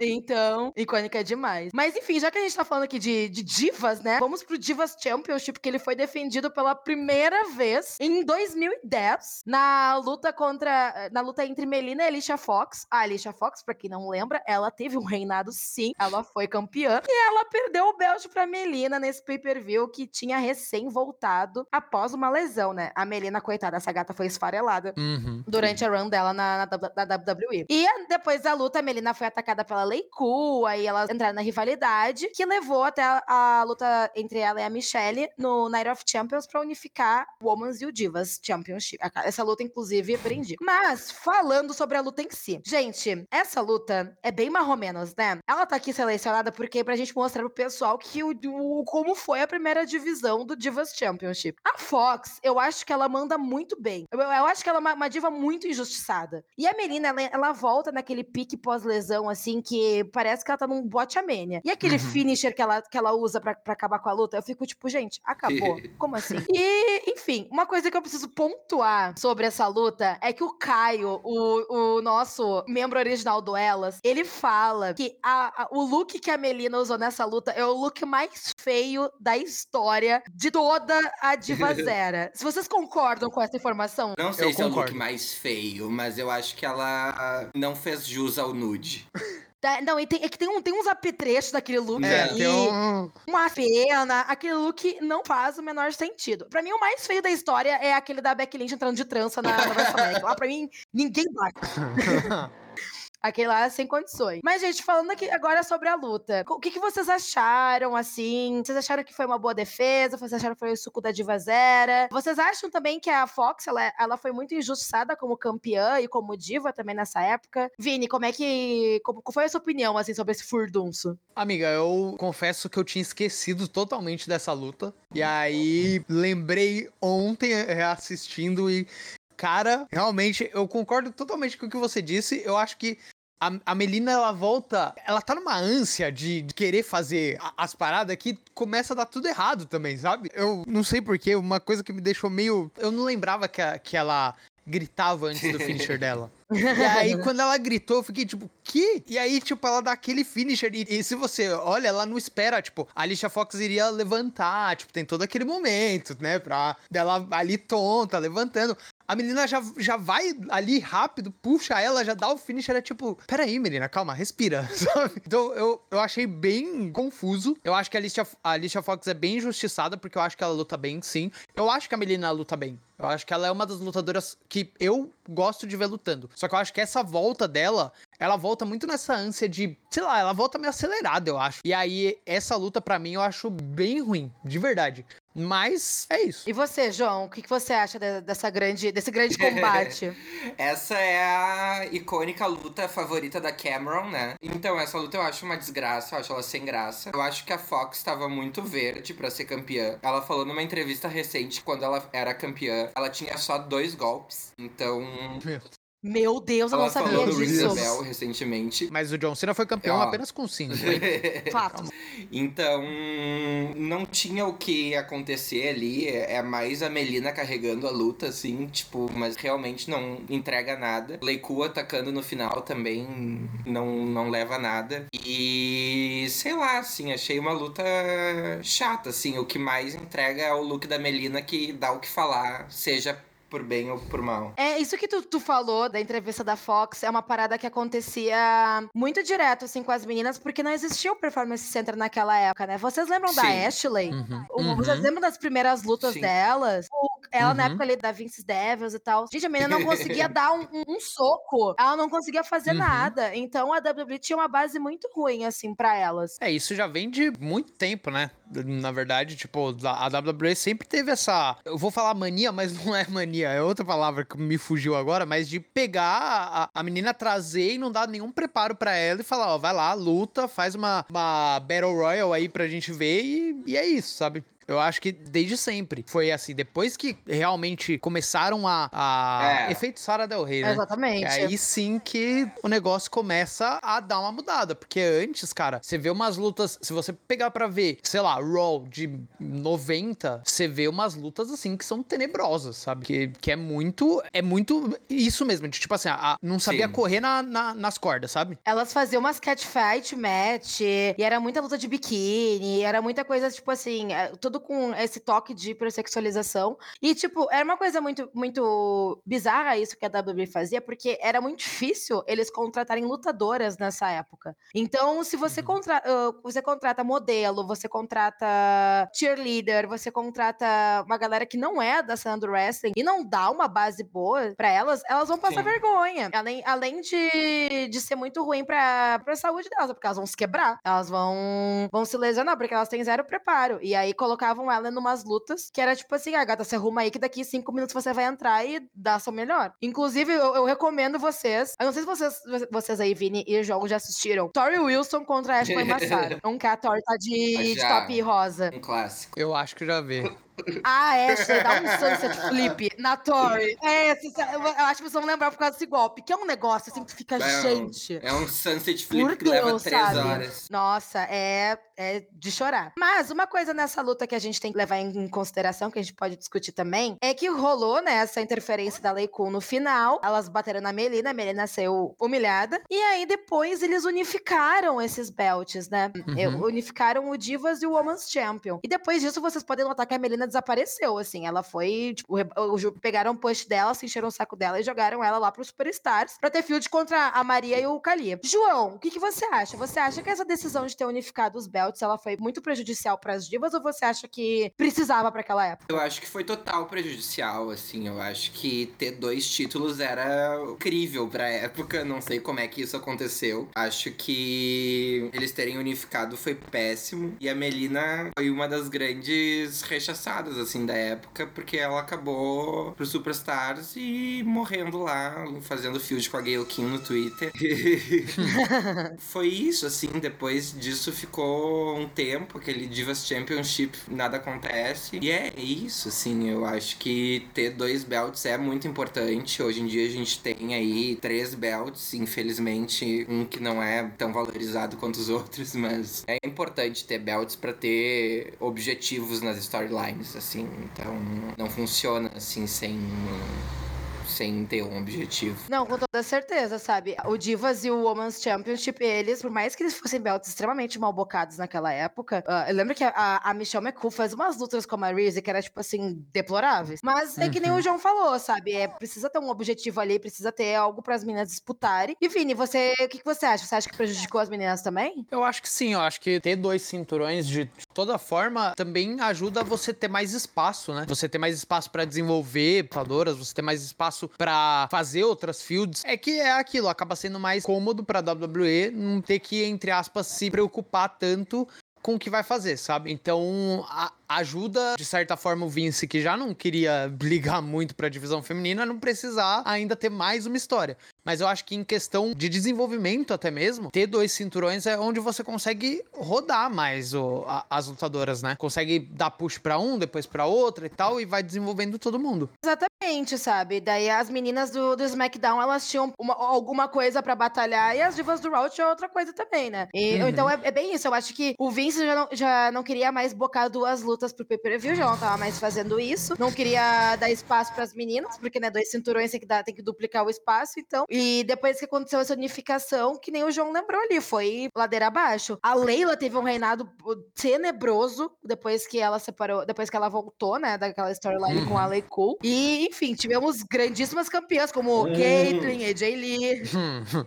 Então, icônica demais. Mas enfim, já que a gente tá falando aqui de, de divas, né? Vamos pro Divas Championship, que ele foi defendido pela primeira vez em 2010, na luta contra. Na luta entre Melina e Alicia Fox. A Alicia Fox, pra quem não lembra, ela teve um reinado sim. Ela foi campeã. E ela perdeu o belt pra Melina nesse pay-per-view que tinha recém voltado após uma lesão, né? A Melina, coitada, essa gata foi esfarelada uhum. durante a run dela na, na, na WWE. E depois da luta, a Melina foi atacada pela Lei Cool, aí elas entraram na rivalidade, que levou até a, a, luta entre ela e a Michelle no Night of Champions pra unificar o Women's e o Divas Championship. Essa luta, inclusive, prendi. Mas, falando sobre a luta em si. Gente, essa luta é bem marromenos, né? Ela tá aqui selecionada porque pra gente mostrar pro pessoal que o, o como foi a primeira divisão do Divas Championship. A Fox, eu acho que ela manda muito bem. Eu, eu acho que ela é uma, uma diva muito injustiçada. E a Melina, ela, ela volta naquele pique pós-lesão, assim, que parece que ela tá num bote amênia. E aquele uhum. finisher que ela, que ela usa pra, acabar com a luta, eu fico tipo, gente, acabou. <laughs> Como assim? E, enfim, uma coisa que eu preciso pontuar sobre essa luta é que o Caio, o, o nosso membro original do Elas, ele fala que a, a, o look que a Melina usou nessa luta é o look mais feio da história de toda a Diva <laughs> Zera. Se vocês concordam com essa informação? Não sei eu se concordo. é o look mais feio, mas eu acho que ela não fez jus ao nude. <laughs> Tá, não, e tem, é que tem, um, tem uns apetrechos daquele look é, aí, um... uma pena, aquele look não faz o menor sentido. Pra mim, o mais feio da história é aquele da Becky Lynch entrando de trança na, na. Lá pra mim, ninguém bate. <laughs> Aquele lá sem condições. Mas, gente, falando aqui agora sobre a luta. O que, que vocês acharam, assim? Vocês acharam que foi uma boa defesa? Vocês acharam que foi o suco da Diva Zera? Vocês acham também que a Fox, ela, ela foi muito injustiçada como campeã e como diva também nessa época? Vini, como é que... Como, qual foi a sua opinião, assim, sobre esse furdunço? Amiga, eu confesso que eu tinha esquecido totalmente dessa luta. E aí, lembrei ontem assistindo e Cara, realmente, eu concordo totalmente com o que você disse. Eu acho que a, Melina, ela volta. Ela tá numa ânsia de, de querer fazer a, as paradas que começa a dar tudo errado também, sabe? Eu não sei porquê, uma coisa que me deixou meio. Eu não lembrava que, a, que ela gritava antes do finisher <laughs> dela. E aí, <laughs> quando ela gritou, eu fiquei tipo, que? E aí, tipo, ela dá aquele finisher. E, e, se você olha, ela não espera, tipo, a Alicia Fox iria levantar, tipo, tem todo aquele momento, né? Pra dela ali tonta, levantando. A menina já, já vai ali rápido, puxa ela, já dá o finisher, é tipo, peraí, menina, calma, respira, <laughs> sabe? Então eu, eu achei bem confuso. Eu acho que a Alicia, a Alicia Fox é bem injustiçada, porque eu acho que ela luta bem, sim. Eu acho que a menina luta bem. Eu acho que ela é uma das lutadoras que eu gosto de ver lutando. Só que eu acho que essa volta dela, ela volta muito nessa ânsia de, sei lá, ela volta meio acelerada, eu acho. E aí, essa luta para mim eu acho bem ruim, de verdade. Mas é isso. E você, João, o que você acha dessa grande, desse grande combate? <laughs> essa é a icônica luta favorita da Cameron, né? Então, essa luta eu acho uma desgraça, eu acho ela sem graça. Eu acho que a Fox estava muito verde para ser campeã. Ela falou numa entrevista recente, quando ela era campeã, ela tinha só dois golpes. Então, Meu Deus, eu Ela não sabia falou do Ring disso. Bell recentemente. Mas o John Cena foi campeão apenas com 5. <laughs> Fato. Então, não tinha o que acontecer ali. É mais a Melina carregando a luta, assim, tipo, mas realmente não entrega nada. Leiku atacando no final também não, não leva nada. E sei lá, assim, achei uma luta chata, assim. O que mais entrega é o look da Melina que dá o que falar, seja por bem ou por mal. É, isso que tu, tu falou da entrevista da Fox é uma parada que acontecia muito direto, assim, com as meninas, porque não existia o Performance Center naquela época, né? Vocês lembram da Sim. Ashley? Uhum. O- Uhum. Vocês lembram das primeiras lutas Sim. delas? O- ela na Uhum. época ali da Vince's Devils e tal. Gente, a menina não conseguia <laughs> dar um, um- um soco. Ela não conseguia fazer Uhum. nada. Então a WWE tinha uma base muito ruim, assim, pra elas. É, isso já vem de muito tempo, né? Na verdade, tipo, a WWE sempre teve essa. Eu vou falar mania, mas <laughs> não é mania, é outra palavra que me fugiu agora, mas de pegar a, a menina, trazer e não dar nenhum preparo pra ela e falar, ó, vai lá, luta, faz uma, uma Battle Royal aí pra gente ver e, e é isso, sabe? Eu acho que desde sempre foi assim. Depois que realmente começaram a, a É. efeito Sarah Del Rey, né? Exatamente. Que aí sim que o negócio começa a dar uma mudada. Porque antes, cara, você vê umas lutas. Se você pegar pra ver, sei lá, Raw de 90, você vê umas lutas assim que são tenebrosas, sabe? Que, que é muito. É muito isso mesmo. De, tipo assim, a- a- não sabia Sim. correr na, na- nas cordas, sabe? Elas faziam umas catfight match, e era muita luta de biquíni, era muita coisa, tipo assim, é, tudo com esse toque de hipersexualização. E, tipo, era uma coisa muito, muito bizarra isso que a WWE fazia, porque era muito difícil eles contratarem lutadoras nessa época. Então, se você, Uhum. contra, ah, você contrata modelo, você contrata cheerleader, você contrata uma galera que não é da cena do wrestling e não dá uma base boa pra elas, elas vão passar Sim. vergonha. Além, além de, de ser muito ruim pra, pra saúde delas, porque elas vão se quebrar, elas vão, vão se lesionar, porque elas têm zero preparo. E aí colocavam ela numas lutas que era tipo assim: ah, gata, você arruma aí que daqui cinco minutos você vai entrar e dá seu melhor. Inclusive, eu, eu recomendo vocês. Eu não sei se vocês, vocês aí, Vini e Jogo, já assistiram. Tori Wilson contra Ashley <laughs> Massaro. um que a Tori tá de, de top rosa. Um clássico. Eu acho que já vi. <laughs> A Ashley dá um sunset flip na Tori. É, eu acho que vocês vão lembrar por causa desse golpe, que é um negócio assim que fica, É um- gente. É um sunset flip que leva três sabe? horas. Nossa, é, é de chorar. Mas uma coisa nessa luta que a gente tem que levar em consideração, que a gente pode discutir também, é que rolou, né, essa interferência da Lei Kun no final. Elas bateram na Melina, a Melina saiu humilhada. E aí depois eles unificaram esses belts, né? Uhum. Unificaram o Divas e o Women's Champion. E depois disso vocês podem notar que a Melina desapareceu, assim. Ela foi, tipo, pegaram o push dela, se encheram o saco dela e jogaram ela lá pros Superstars pra ter field contra a Maria e o Kali. João, o que, que você acha? Você acha que essa decisão de ter unificado os belts, ela foi muito prejudicial pras divas ou você acha que precisava pra aquela época? Eu acho que foi total prejudicial, assim. Eu acho que ter dois títulos era incrível pra época. Não sei como é que isso aconteceu. Acho que eles terem unificado foi péssimo. E a Melina foi uma das grandes rechaçadas, assim, da época, porque ela acabou pros Superstars e morrendo lá, fazendo field com a Gayle King no Twitter. <laughs> <laughs> foi isso, assim. Depois disso ficou um tempo, aquele Divas Championship, nada acontece. E é isso, assim. Eu acho que ter dois belts é muito importante. Hoje em dia a gente tem aí três belts, infelizmente, um que não é tão valorizado quanto os outros, mas é importante ter belts pra ter objetivos nas storylines, assim. Então não funciona assim sem sem ter um objetivo. Não, com toda certeza, sabe? O Divas e o Women's Championship, eles, por mais que eles fossem belts extremamente mal bocados naquela época, ah, eu lembro que a, a Michelle McCool faz umas lutas com a Reese que era, tipo assim, deploráveis. Mas é que nem Uhum. o João falou, sabe? É, precisa ter um objetivo ali, precisa ter algo para as meninas disputarem. E, Vini, você, o que, que você acha? Você acha que prejudicou as meninas também? Eu acho que sim, eu acho que ter dois cinturões de toda forma também ajuda você ter mais espaço, né? Você ter mais espaço pra desenvolver lutadoras, você ter mais espaço pra fazer outras fields. É que é aquilo, acaba sendo mais cômodo pra WWE não ter que, entre aspas, se preocupar tanto com o que vai fazer, sabe? Então, a- ajuda, de certa forma, o Vince, que já não queria <laughs> ligar muito pra divisão feminina, a não precisar ainda ter mais uma história. Mas eu acho que em questão de desenvolvimento até mesmo, ter dois cinturões é onde você consegue rodar mais o, a, as lutadoras, né? Consegue dar push pra um, depois pra outra e tal, e vai desenvolvendo todo mundo. Exatamente, sabe? Daí as meninas do, do SmackDown, elas tinham uma, alguma coisa pra batalhar, e as divas do Raw tinham outra coisa também, né? E, Uhum. Então é, é bem isso, eu acho que o Vince já não, já não queria mais bocar duas lutas pro pay-per-view, já não tava mais fazendo isso. Não queria dar espaço pras meninas, porque, né, dois cinturões tem que, dar, tem que duplicar o espaço, então. E depois que aconteceu essa unificação, que nem o João lembrou ali, foi ladeira abaixo. A Leila teve um reinado tenebroso depois que ela separou, depois que ela voltou, né, daquela storyline com a Lei Cool. E, enfim, tivemos grandíssimas campeãs como Hum. Caitlyn, AJ Lee.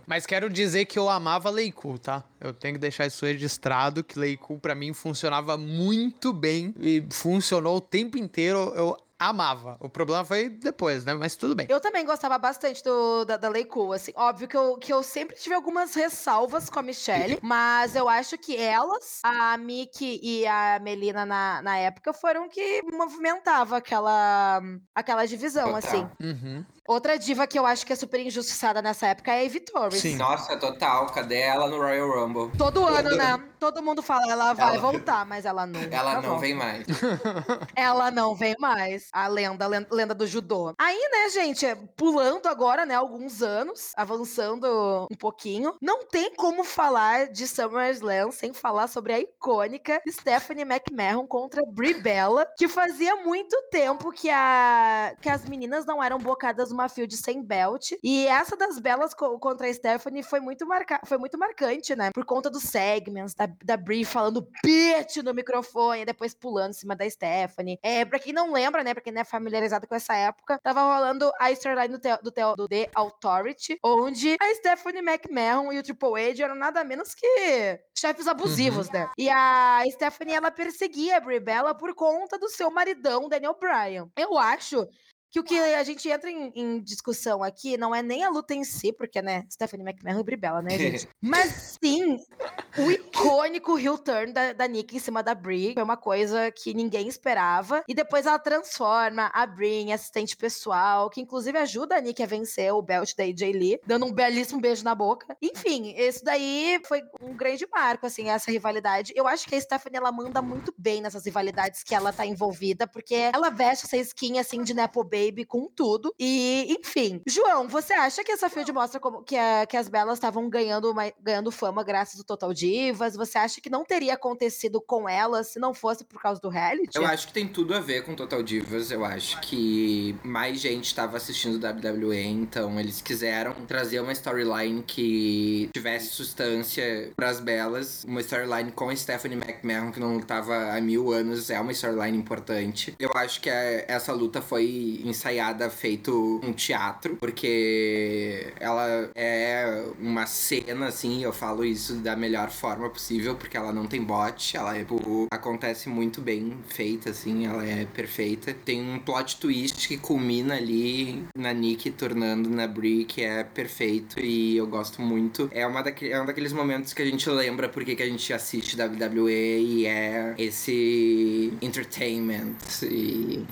Mas quero dizer que eu amava Leiku, tá? Eu tenho que deixar isso registrado, que Leiku pra mim funcionava muito bem e funcionou o tempo inteiro. Eu amava. O problema foi depois, né? Mas tudo bem. Eu também gostava bastante do, da, da Lei Cool, assim. Óbvio que eu, que eu sempre tive algumas ressalvas com a Michelle, <laughs> mas eu acho que elas, a Mickey e a Melina na, na época, foram que movimentava aquela, aquela divisão, Total. assim. Uhum. Outra diva que eu acho que é super injustiçada nessa época é a Evie Torres. Sim. Nossa, total. Cadê ela no Royal Rumble? Todo ano, né? Todo mundo fala, ela vai Ela- voltar, mas ela não. Ela não vem mais. <laughs> Ela não vem mais. A lenda, a len- lenda do judô. Aí, né, gente, é, pulando agora, né, alguns anos, avançando um pouquinho, não tem como falar de SummerSlam sem falar sobre a icônica Stephanie McMahon contra Brie Bella, que fazia muito tempo que, a, que as meninas não eram bocadas numa field sem belt. E essa das Bellas co- contra a Stephanie foi muito, marca, foi muito marcante, né? Por conta dos segments, da, da Brie falando bitch no microfone, depois pulando em cima da Stephanie. É, pra quem não lembra, né? Pra quem não é familiarizado com essa época, tava rolando a storyline do, do, do The Authority, onde a Stephanie McMahon e o Triple H eram nada menos que chefes abusivos, né? E a Stephanie, ela perseguia a Brie Bella por conta do seu maridão, Daniel Bryan. Eu acho que o que a gente entra em, em discussão aqui não é nem a luta em si, porque, né, Stephanie McMahon e Brie Bella, né, gente? <laughs> Mas sim o icônico heel turn da, da Nick em cima da Brie. Foi uma coisa que ninguém esperava. E depois ela transforma a Brie em assistente pessoal, que inclusive ajuda a Nick a vencer o belt da AJ Lee, dando um belíssimo beijo na boca. Enfim, isso daí foi um grande marco, assim, essa rivalidade. Eu acho que a Stephanie, ela manda muito bem nessas rivalidades que ela tá envolvida, porque ela veste essa skin, assim, de Nepo Baby com tudo. E, enfim. João, você acha que essa field mostra como que, a- que as Belas estavam ganhando, ganhando fama graças ao Total Divas? Você acha que não teria acontecido com elas se não fosse por causa do reality? Eu acho que tem tudo a ver com Total Divas. Eu acho que mais gente estava assistindo WWE, então eles quiseram trazer uma storyline que tivesse substância pras belas. Uma storyline com a Stephanie McMahon, que não lutava há mil anos, é uma storyline importante. Eu acho que é- essa luta foi ensaiada, feito um teatro, porque ela é uma cena, assim, eu falo isso da melhor forma possível, porque ela não tem bot, ela é, tipo, acontece muito bem feita, assim, ela é perfeita. Tem um plot twist que culmina ali na Nick tornando na Brie, que é perfeito e eu gosto muito. É, uma daque- é um daqueles momentos que a gente lembra porque que a gente assiste WWE e é esse entertainment. E,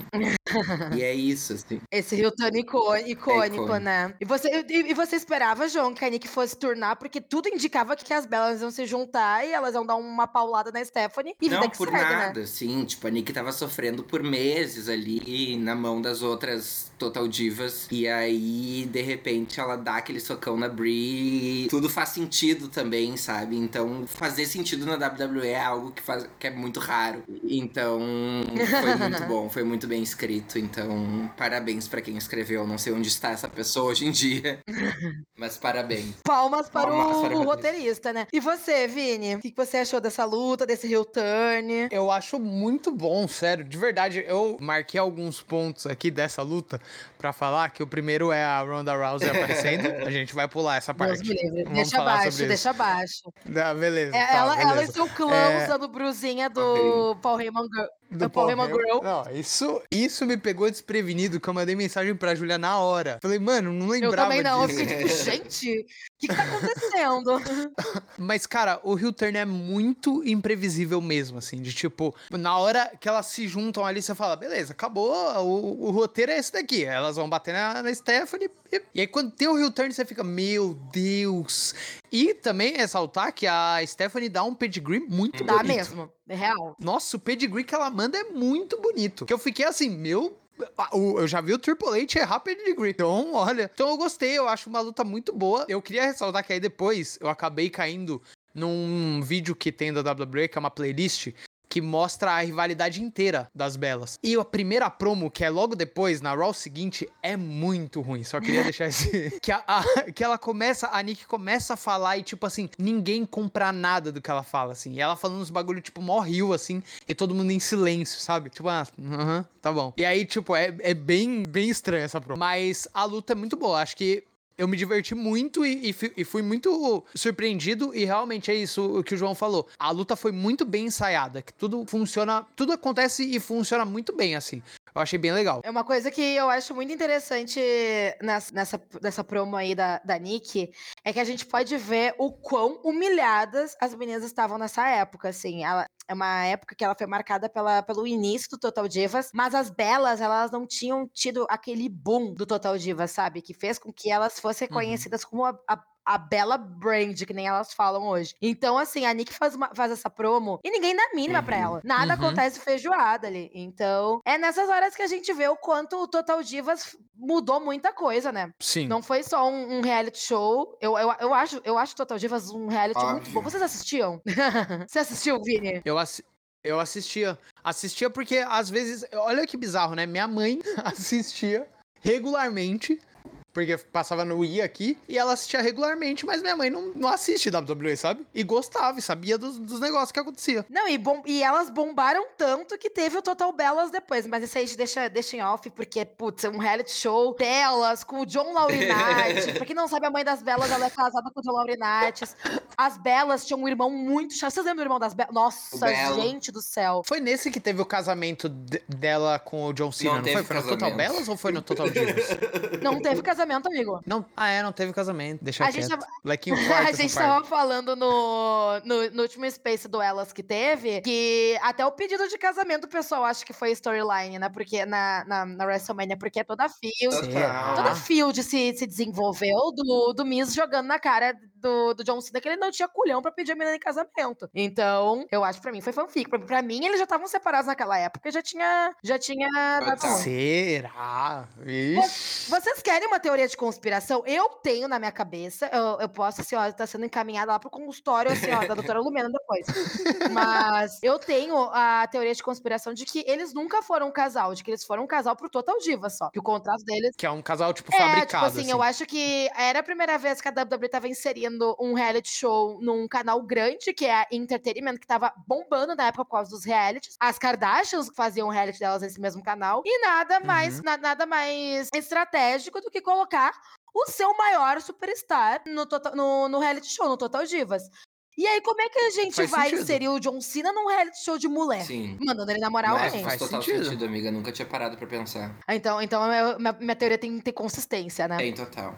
e é <laughs> isso, assim. Esse heel turn icô- icônico, icônico. né? E você, e, e você esperava, João, que a Nick fosse turnar, porque tudo indicava que as Belas iam se juntar e elas iam dar uma paulada na Stephanie e Não, por segue, né? nada, assim, tipo, a Nick tava sofrendo por meses ali na mão das outras Total Divas. E aí, de repente, ela dá aquele socão na Brie tudo faz sentido também, sabe? Então, fazer sentido na WWE é algo que, faz, que é muito raro. Então, foi muito <laughs> bom, foi muito bem escrito. Então, parabéns pra quem escreveu. Não sei onde está essa pessoa hoje em dia, <laughs> mas parabéns. Palmas para Palmas o, para o roteirista, né? E você, Vini? O que você achou dessa luta, desse heel turn? Eu acho muito bom, sério. De verdade, eu marquei alguns pontos aqui dessa luta pra falar que o primeiro é a Ronda Rousey aparecendo. <laughs> A gente vai pular essa parte. Deixa abaixo, deixa abaixo. Ah, beleza. É, tá, ela, ela e beleza. seu clã É. usando brusinha do Paul Heyman Girl. Do Heyman Girl. Não, isso, isso me pegou desprevenido, que eu mandei mensagem pra Julia na hora. Falei, mano, não lembrava Eu também não, eu disso. fiquei tipo, gente, o que, que tá acontecendo? <laughs> Mas, cara, o Hill Turn é muito imprevisível mesmo, assim, de tipo, na hora que elas se juntam ali, você fala, beleza, acabou, o, o roteiro é esse daqui. Elas vão bater na, na Stephanie. E, e aí, quando tem o Hill Turn, você fica, meu Deus. E também ressaltar que a Stephanie dá um pedigree muito Dá bonito. mesmo, é real. Nossa, o pedigree que ela manda é muito bonito. Que eu fiquei assim, meu. Ah, Eu já vi o Triple H errar pedigree. Então, olha. Então eu gostei, eu acho uma luta muito boa. Eu queria ressaltar que aí depois eu acabei caindo num vídeo que tem da WWE, que é uma playlist. Que mostra a rivalidade inteira das belas. E a primeira promo, que é logo depois, na Raw seguinte, é muito ruim. Só queria <laughs> deixar esse. que, a- a- que ela começa, a Nick começa a falar e, tipo assim, ninguém compra nada do que ela fala, assim. E ela falando uns bagulho, tipo, mó rio, assim, e todo mundo em silêncio, sabe? Tipo, ah, aham, tá bom. E aí, tipo, é, é bem, bem estranha essa promo. Mas a luta é muito boa. Acho que eu me diverti muito e, e fui, muito surpreendido. E realmente é isso que o João falou. A luta foi muito bem ensaiada. Que tudo funciona. Tudo acontece e funciona muito bem, assim. Eu achei bem legal. É uma coisa que eu acho muito interessante nessa, nessa, nessa promo aí da, da Nick, é que a gente pode ver o quão humilhadas as meninas estavam nessa época, assim. Ela, é uma época que ela foi marcada pela, pelo início do Total Divas, mas as belas, elas não tinham tido aquele boom do Total Divas, sabe? Que fez com que elas fossem Uhum. conhecidas como a, a a bela brand, que nem elas falam hoje. Então, assim, a Nick faz, uma- faz essa promo e ninguém dá mínima pra Uhum. ela. Nada Uhum. acontece feijoada ali. Então, é nessas horas que a gente vê o quanto o Total Divas mudou muita coisa, né? Sim. Não foi só um, um reality show. Eu, eu, eu acho eu acho Total Divas um reality muito Óbvio. bom. Vocês assistiam? <laughs> Você assistiu, Vini? Eu, assi- eu assistia. Assistia porque, às vezes. Olha que bizarro, né? Minha mãe <laughs> assistia regularmente. Porque passava no I aqui. E ela assistia regularmente, mas minha mãe não, não assiste WWE, sabe? E gostava, e sabia dos, dos negócios que acontecia. Não, e, bom, e elas bombaram tanto que teve o Total Belas depois. Mas isso aí a gente deixa, deixa em off, porque, putz, é um reality show delas com o John Laurinaitis. <laughs> pra quem não sabe, a mãe das Belas, ela é casada com o John Laurinaitis. As Belas tinham um irmão muito chato. Vocês lembram do irmão das Belas? Nossa, gente do céu. Foi nesse que teve o casamento de- dela com o John Cena, Não não, foi? Foi no Total. Bellas ou foi no Total Divas? Não teve casamento, amigo. não, ah, é, não teve casamento. Deixa A quieto. gente tava- Lequinho <laughs> A gente tava falando no, no, no último Space do Elas que teve, que até o pedido de casamento o pessoal acha que foi storyline, né? Porque na, na, na WrestleMania, porque é toda fio. Será? Toda field se, se desenvolveu do, do Miz jogando na cara do, do John Cena que ele não tinha culhão pra pedir a menina em casamento. Então, eu acho que pra mim foi fanfic. Pra, pra mim, eles já estavam separados naquela época e já tinha, já tinha. Será? Ixi. Vocês querem uma teoria de conspiração? Eu tenho na minha cabeça. Eu, eu posso, assim, ó, tá sendo encaminhada lá pro consultório, assim, ó, da <laughs> doutora Lumena depois. Mas eu tenho a teoria de conspiração de que eles nunca foram um casal, de que eles foram um casal pro Total Diva só. Que o contrato deles. Que é um casal, tipo, É, fabricado. tipo assim, eu acho que era a primeira vez que a WWE tava um reality show num canal grande, que é a Entertainment, que tava bombando na época por causa dos realities. As Kardashians faziam reality delas nesse mesmo canal. E nada mais, Uhum. na- nada mais estratégico do que colocar o seu maior superstar no, total- no, no reality show, no Total Divas. E aí, como é que a gente Faz vai sentido. inserir o John Cena num reality show de mulher? Sim. Mandando ele namorar Mas alguém. faz total sentido. sentido. amiga. Nunca tinha parado pra pensar. Então, então a minha, minha- minha teoria tem que ter consistência, né? Tem total.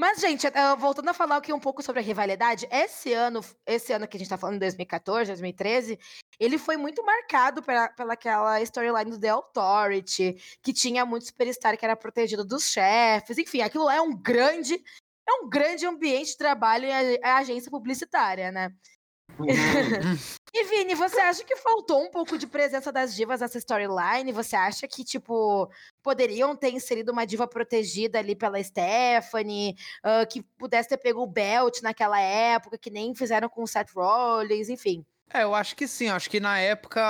Mas, gente, eh, voltando a falar aqui um pouco sobre a rivalidade, esse ano, esse ano que a gente tá falando, 2014, 2013, ele foi muito marcado pela, pela aquela storyline do The Authority, que tinha muito superstar que era protegido dos chefes, enfim, aquilo lá é um grande, é um grande ambiente de trabalho ag- agência publicitária, né? <laughs> E Vini, você acha que faltou um pouco de presença das divas nessa storyline? Você acha que, tipo, poderiam ter inserido uma diva protegida ali pela Stephanie, ah, que pudesse ter pego o belt naquela época, que nem fizeram com o Seth Rollins, enfim. É, eu acho que sim. Eu acho que na época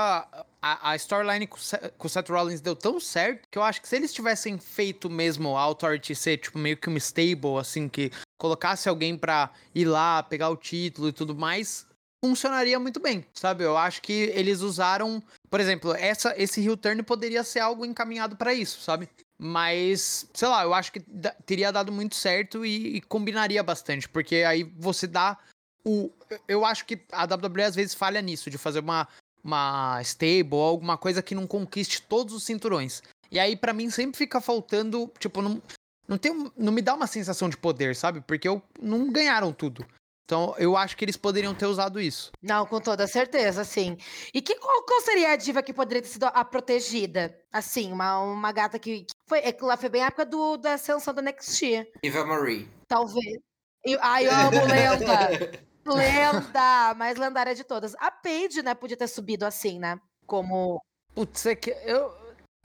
a, a storyline com, com o Seth Rollins deu tão certo que eu acho que se eles tivessem feito mesmo a Authority ser tipo meio que uma stable, assim, que colocasse alguém pra ir lá, pegar o título e tudo mais, funcionaria muito bem, sabe? Eu acho que eles usaram, por exemplo, essa, esse heel turn poderia ser algo encaminhado pra isso, sabe? Mas, sei lá, eu acho que teria dado muito certo e, e combinaria bastante, porque aí você dá o. Eu acho que a WWE às vezes falha nisso, de fazer uma, uma stable, alguma coisa que não conquiste todos os cinturões. E aí, para mim, sempre fica faltando, tipo, não, não, tem, não me dá uma sensação de poder, sabe? Porque eu, não ganharam tudo. Então, eu acho que eles poderiam ter usado isso. Não, com toda certeza, sim. E que, qual, qual seria a diva que poderia ter sido a protegida? Assim, uma, uma gata que, que foi. É que lá foi bem a época do, da ascensão do NXT. Eva Marie. Talvez. Eu, ai, eu amo <laughs> lenda. lenda, mais lendária de todas. A Paige, né, podia ter subido assim, né? Como. Putz, é que eu.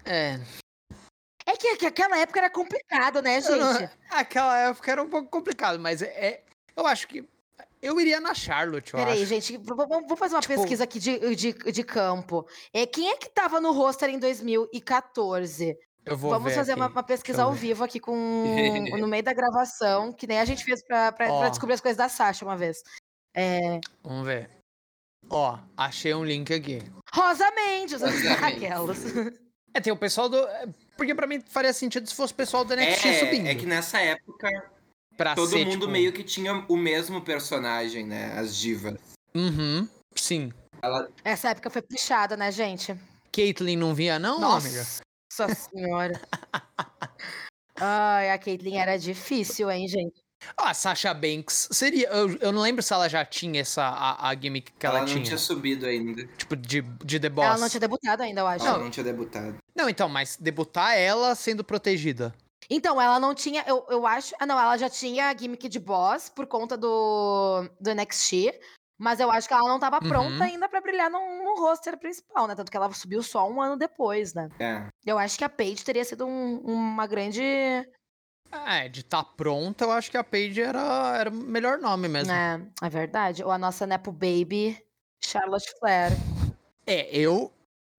É. É que, que aquela época era complicado, né, gente? Aquela época era um pouco complicado, mas é, é eu acho que eu iria na Charlotte, eu Peraí, acho. gente, vamos fazer uma Tipo- pesquisa aqui de, de, de campo. É, quem é que tava no roster em 2014? Eu vou Vamos ver fazer uma, uma pesquisa ao vivo aqui com <laughs> no meio da gravação, que nem a gente fez pra, pra, pra Ó. descobrir as coisas da Sasha uma vez. É, Vamos ver. Ó, achei um link aqui. Rosa Mendes, Mendes. aquelas. É, tem o pessoal do. é, Porque pra mim faria sentido se fosse o pessoal do NXT subindo. É, é que nessa época pra todo ser, mundo tipo, meio que tinha o mesmo personagem, né? As divas. Uhum, sim. Essa época foi puxada, né, gente? Caitlyn não via, não, Nossa amiga? senhora. <laughs> Ai, a Caitlyn era difícil, hein, gente? Ah, a Sasha Banks seria. Eu, eu não lembro se ela já tinha essa a, a gimmick que ela, ela não tinha. tinha subido ainda. Tipo, de, de The Boss. Ela não tinha debutado ainda, eu acho. Ela não tinha debutado. Não, então, mas debutar ela sendo protegida. Então, ela não tinha, eu, eu acho. Ah, não, ela já tinha a gimmick de boss por conta do, do NXT. Mas eu acho que ela não tava Uhum. pronta ainda pra brilhar no, no roster principal, né? Tanto que ela subiu só um ano depois, né? É. Eu acho que a Paige teria sido um- uma grande. É, de estar tá pronta, eu acho que a Paige era, era o melhor nome mesmo. É, é verdade. Ou a nossa Nepo Baby, Charlotte Flair. É, eu.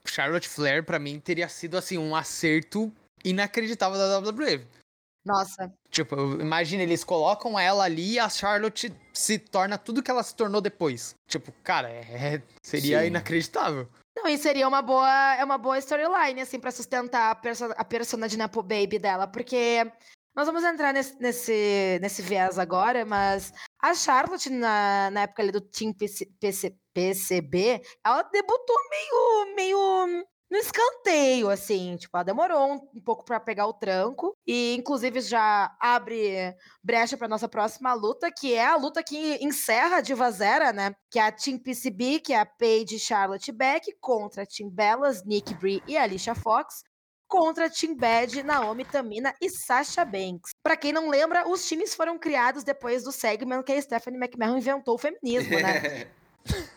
Charlotte Flair, pra mim, teria sido assim, um acerto inacreditável da WWE. Nossa, Tipo, eu- imagina, eles colocam ela ali e a Charlotte se torna tudo que ela se tornou depois. Tipo, cara, é- é- seria Sim. inacreditável. Não, e seria uma boa, é uma boa storyline, assim, pra sustentar a, perso a persona de Nepo Baby dela, porque nós vamos entrar nesse, nesse, nesse viés agora, mas a Charlotte, na, na época ali do Team PC, PC, PCB, ela debutou meio, meio no escanteio, assim, tipo, ela demorou um, um pouco pra pegar o tranco, e inclusive já abre brecha pra nossa próxima luta, que é a luta que encerra a Diva Zera, né? Que é a Team PCB, que é a Paige Charlotte Beck, contra a Team Bellas, Nick Brie e Alicia Fox, contra Team Bad, Naomi Tamina e Sasha Banks. Pra quem não lembra, os times foram criados depois do segmento que a Stephanie McMahon inventou o feminismo, né? <laughs> <laughs>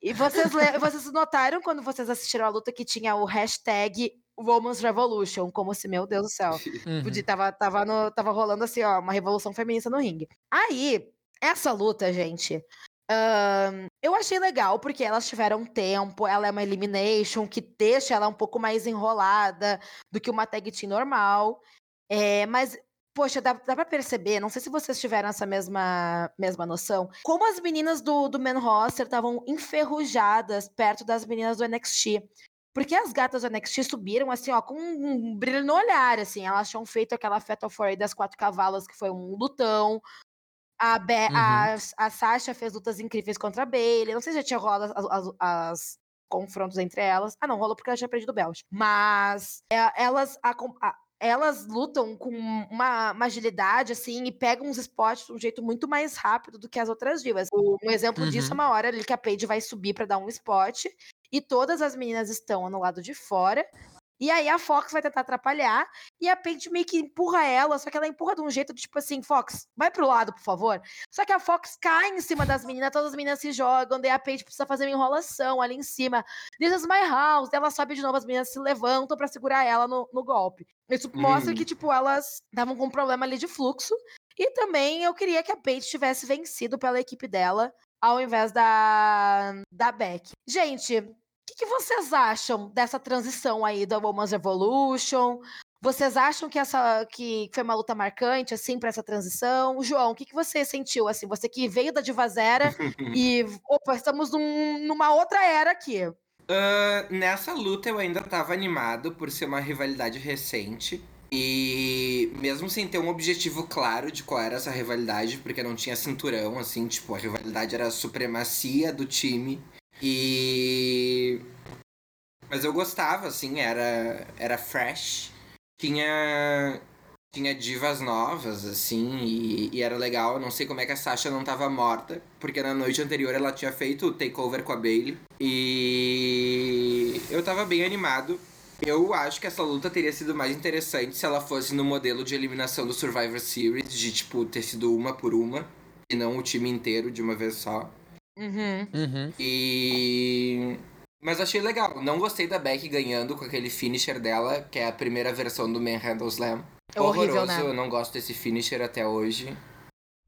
E vocês, vocês notaram quando vocês assistiram a luta que tinha o hashtag Women's Revolution, como se, meu Deus do céu. Uhum. Tava, tava, no- tava rolando assim, ó, uma revolução feminista no ringue. Aí, essa luta, gente, eu achei legal, porque elas tiveram tempo, ela é uma elimination, que deixa ela um pouco mais enrolada do que uma tag team normal. É, mas, poxa, dá, dá pra perceber, não sei se vocês tiveram essa mesma, mesma noção, como as meninas do, do Men Roster estavam enferrujadas perto das meninas do NXT. Porque as gatas do NXT subiram, assim, ó, com um brilho no olhar, assim. Elas tinham feito aquela Fatal Four das quatro cavalas, que foi um lutão. A, Be Uhum. a, a Sasha fez lutas incríveis contra a Bailey. Não sei se já tinha rolado as, as- as confrontos entre elas. Ah, não, rolou porque ela tinha perdido o belt. Mas é, elas, acom- a- elas lutam com uma, uma agilidade, assim, e pegam uns spots de um jeito muito mais rápido do que as outras divas. Um exemplo disso é Uhum. uma hora ali que a Paige vai subir pra dar um spot e todas as meninas estão no lado de fora. E aí a Fox vai tentar atrapalhar e a Paige meio que empurra ela, só que ela empurra de um jeito de tipo assim, Fox, vai pro lado, por favor. Só que a Fox cai em cima das meninas, todas as meninas se jogam, daí a Paige precisa fazer uma enrolação ali em cima. This is my house. Daí ela sobe de novo, as meninas se levantam pra segurar ela no, no golpe. Isso mostra Hum. que, tipo, elas estavam com um problema ali de fluxo. E também eu queria que a Paige tivesse vencido pela equipe dela, ao invés da, da Beck. Gente, que, que vocês acham dessa transição aí da Women's Evolution? Vocês acham que essa que foi uma luta marcante assim para essa transição? João, o que, que você sentiu assim? Você que veio da Divazera <laughs> e opa, estamos num- numa outra era aqui. Ah, nessa luta eu ainda tava animado por ser uma rivalidade recente. E mesmo sem ter um objetivo claro de qual era essa rivalidade, porque não tinha cinturão, assim, tipo, a rivalidade era a supremacia do time E. Mas eu gostava, assim, era, era fresh. Tinha. Tinha divas novas, assim, e, e, era legal. Eu não sei como é que a Sasha não tava morta, porque na noite anterior ela tinha feito o takeover com a Bailey. E eu tava bem animado. Eu acho que essa luta teria sido mais interessante se ela fosse no modelo de eliminação do Survivor Series, de tipo, ter sido uma por uma, e não o time inteiro de uma vez só. Uhum. Uhum. E. Mas achei legal. Não gostei da Beck ganhando com aquele finisher dela, que é a primeira versão do Manhandle Slam. É horrível, Horroroso, né? eu não gosto desse finisher até hoje.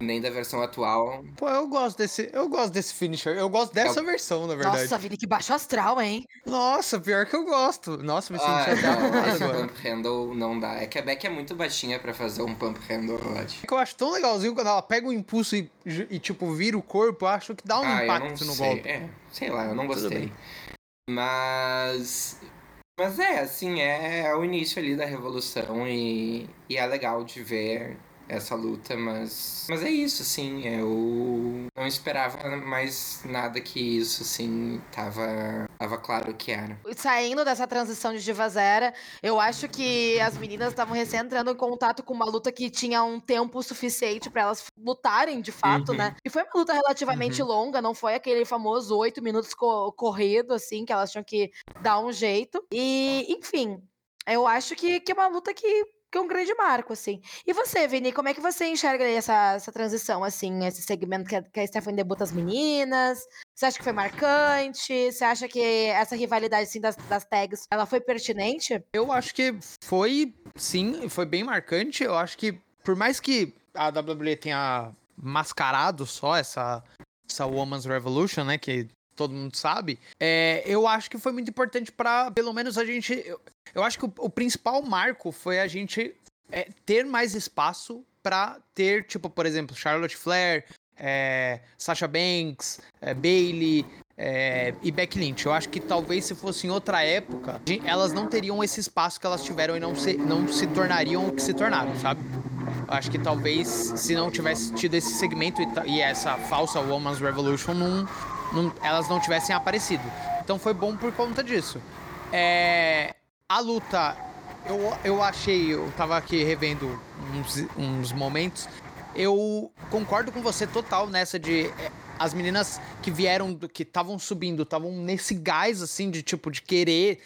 Nem da versão atual. Pô, eu gosto desse. Eu gosto desse finisher. Eu gosto dessa versão, na verdade. Nossa, Vini, que baixo astral, hein? Nossa, pior que eu gosto. Nossa, me senti Ah, até não, agora. pump handle não dá. É que a Beck é muito baixinha pra fazer um pump handle, eu acho. É que eu acho tão legalzinho quando ela pega o impulso e, e, tipo, vira o corpo, eu acho que dá um ah, eu impacto não no sei. golpe. É, sei lá, eu não gostei. Mas. Mas é, assim, é, o início ali da revolução e, e é legal de ver essa luta, mas. Mas é isso, assim, eu não esperava mais nada que isso, assim, tava, tava claro que era. Saindo dessa transição de Divas Era, eu acho que as meninas estavam recém entrando em contato com uma luta que tinha um tempo suficiente pra elas lutarem de fato, Uhum. né? E foi uma luta relativamente longa, não foi aquele famoso oito minutos co- corrido, assim, que elas tinham que dar um jeito. E, enfim, eu acho que, que é uma luta que, que é um grande marco, assim. E você, Vini, como é que você enxerga essa, essa transição, assim, esse segmento que a, que a Stephanie debuta as meninas? Você acha que foi marcante? Você acha que essa rivalidade, assim, das, das tags, ela foi pertinente? Eu acho que foi, sim, foi bem marcante. Eu acho que, por mais que a WWE tenha mascarado só essa, essa Women's Revolution, né, que todo mundo sabe, é, eu acho que foi muito importante pra, pelo menos, a gente. Eu, eu acho que o, o principal marco foi a gente é, ter mais espaço pra ter, tipo, por exemplo, Charlotte Flair, é, Sasha Banks, é, Bailey, é, e Becky Lynch. Eu acho que talvez se fosse em outra época, elas não teriam esse espaço que elas tiveram e não se, não se tornariam o que se tornaram, sabe? Eu acho que talvez se não tivesse tido esse segmento e, e essa falsa Woman's Revolution, não, não- elas não tivessem aparecido. Então foi bom por conta disso. É, a luta, eu, eu achei, eu tava aqui revendo uns, uns momentos. Eu concordo com você total nessa de é, as meninas que vieram, do- que estavam subindo, estavam nesse gás assim de tipo de querer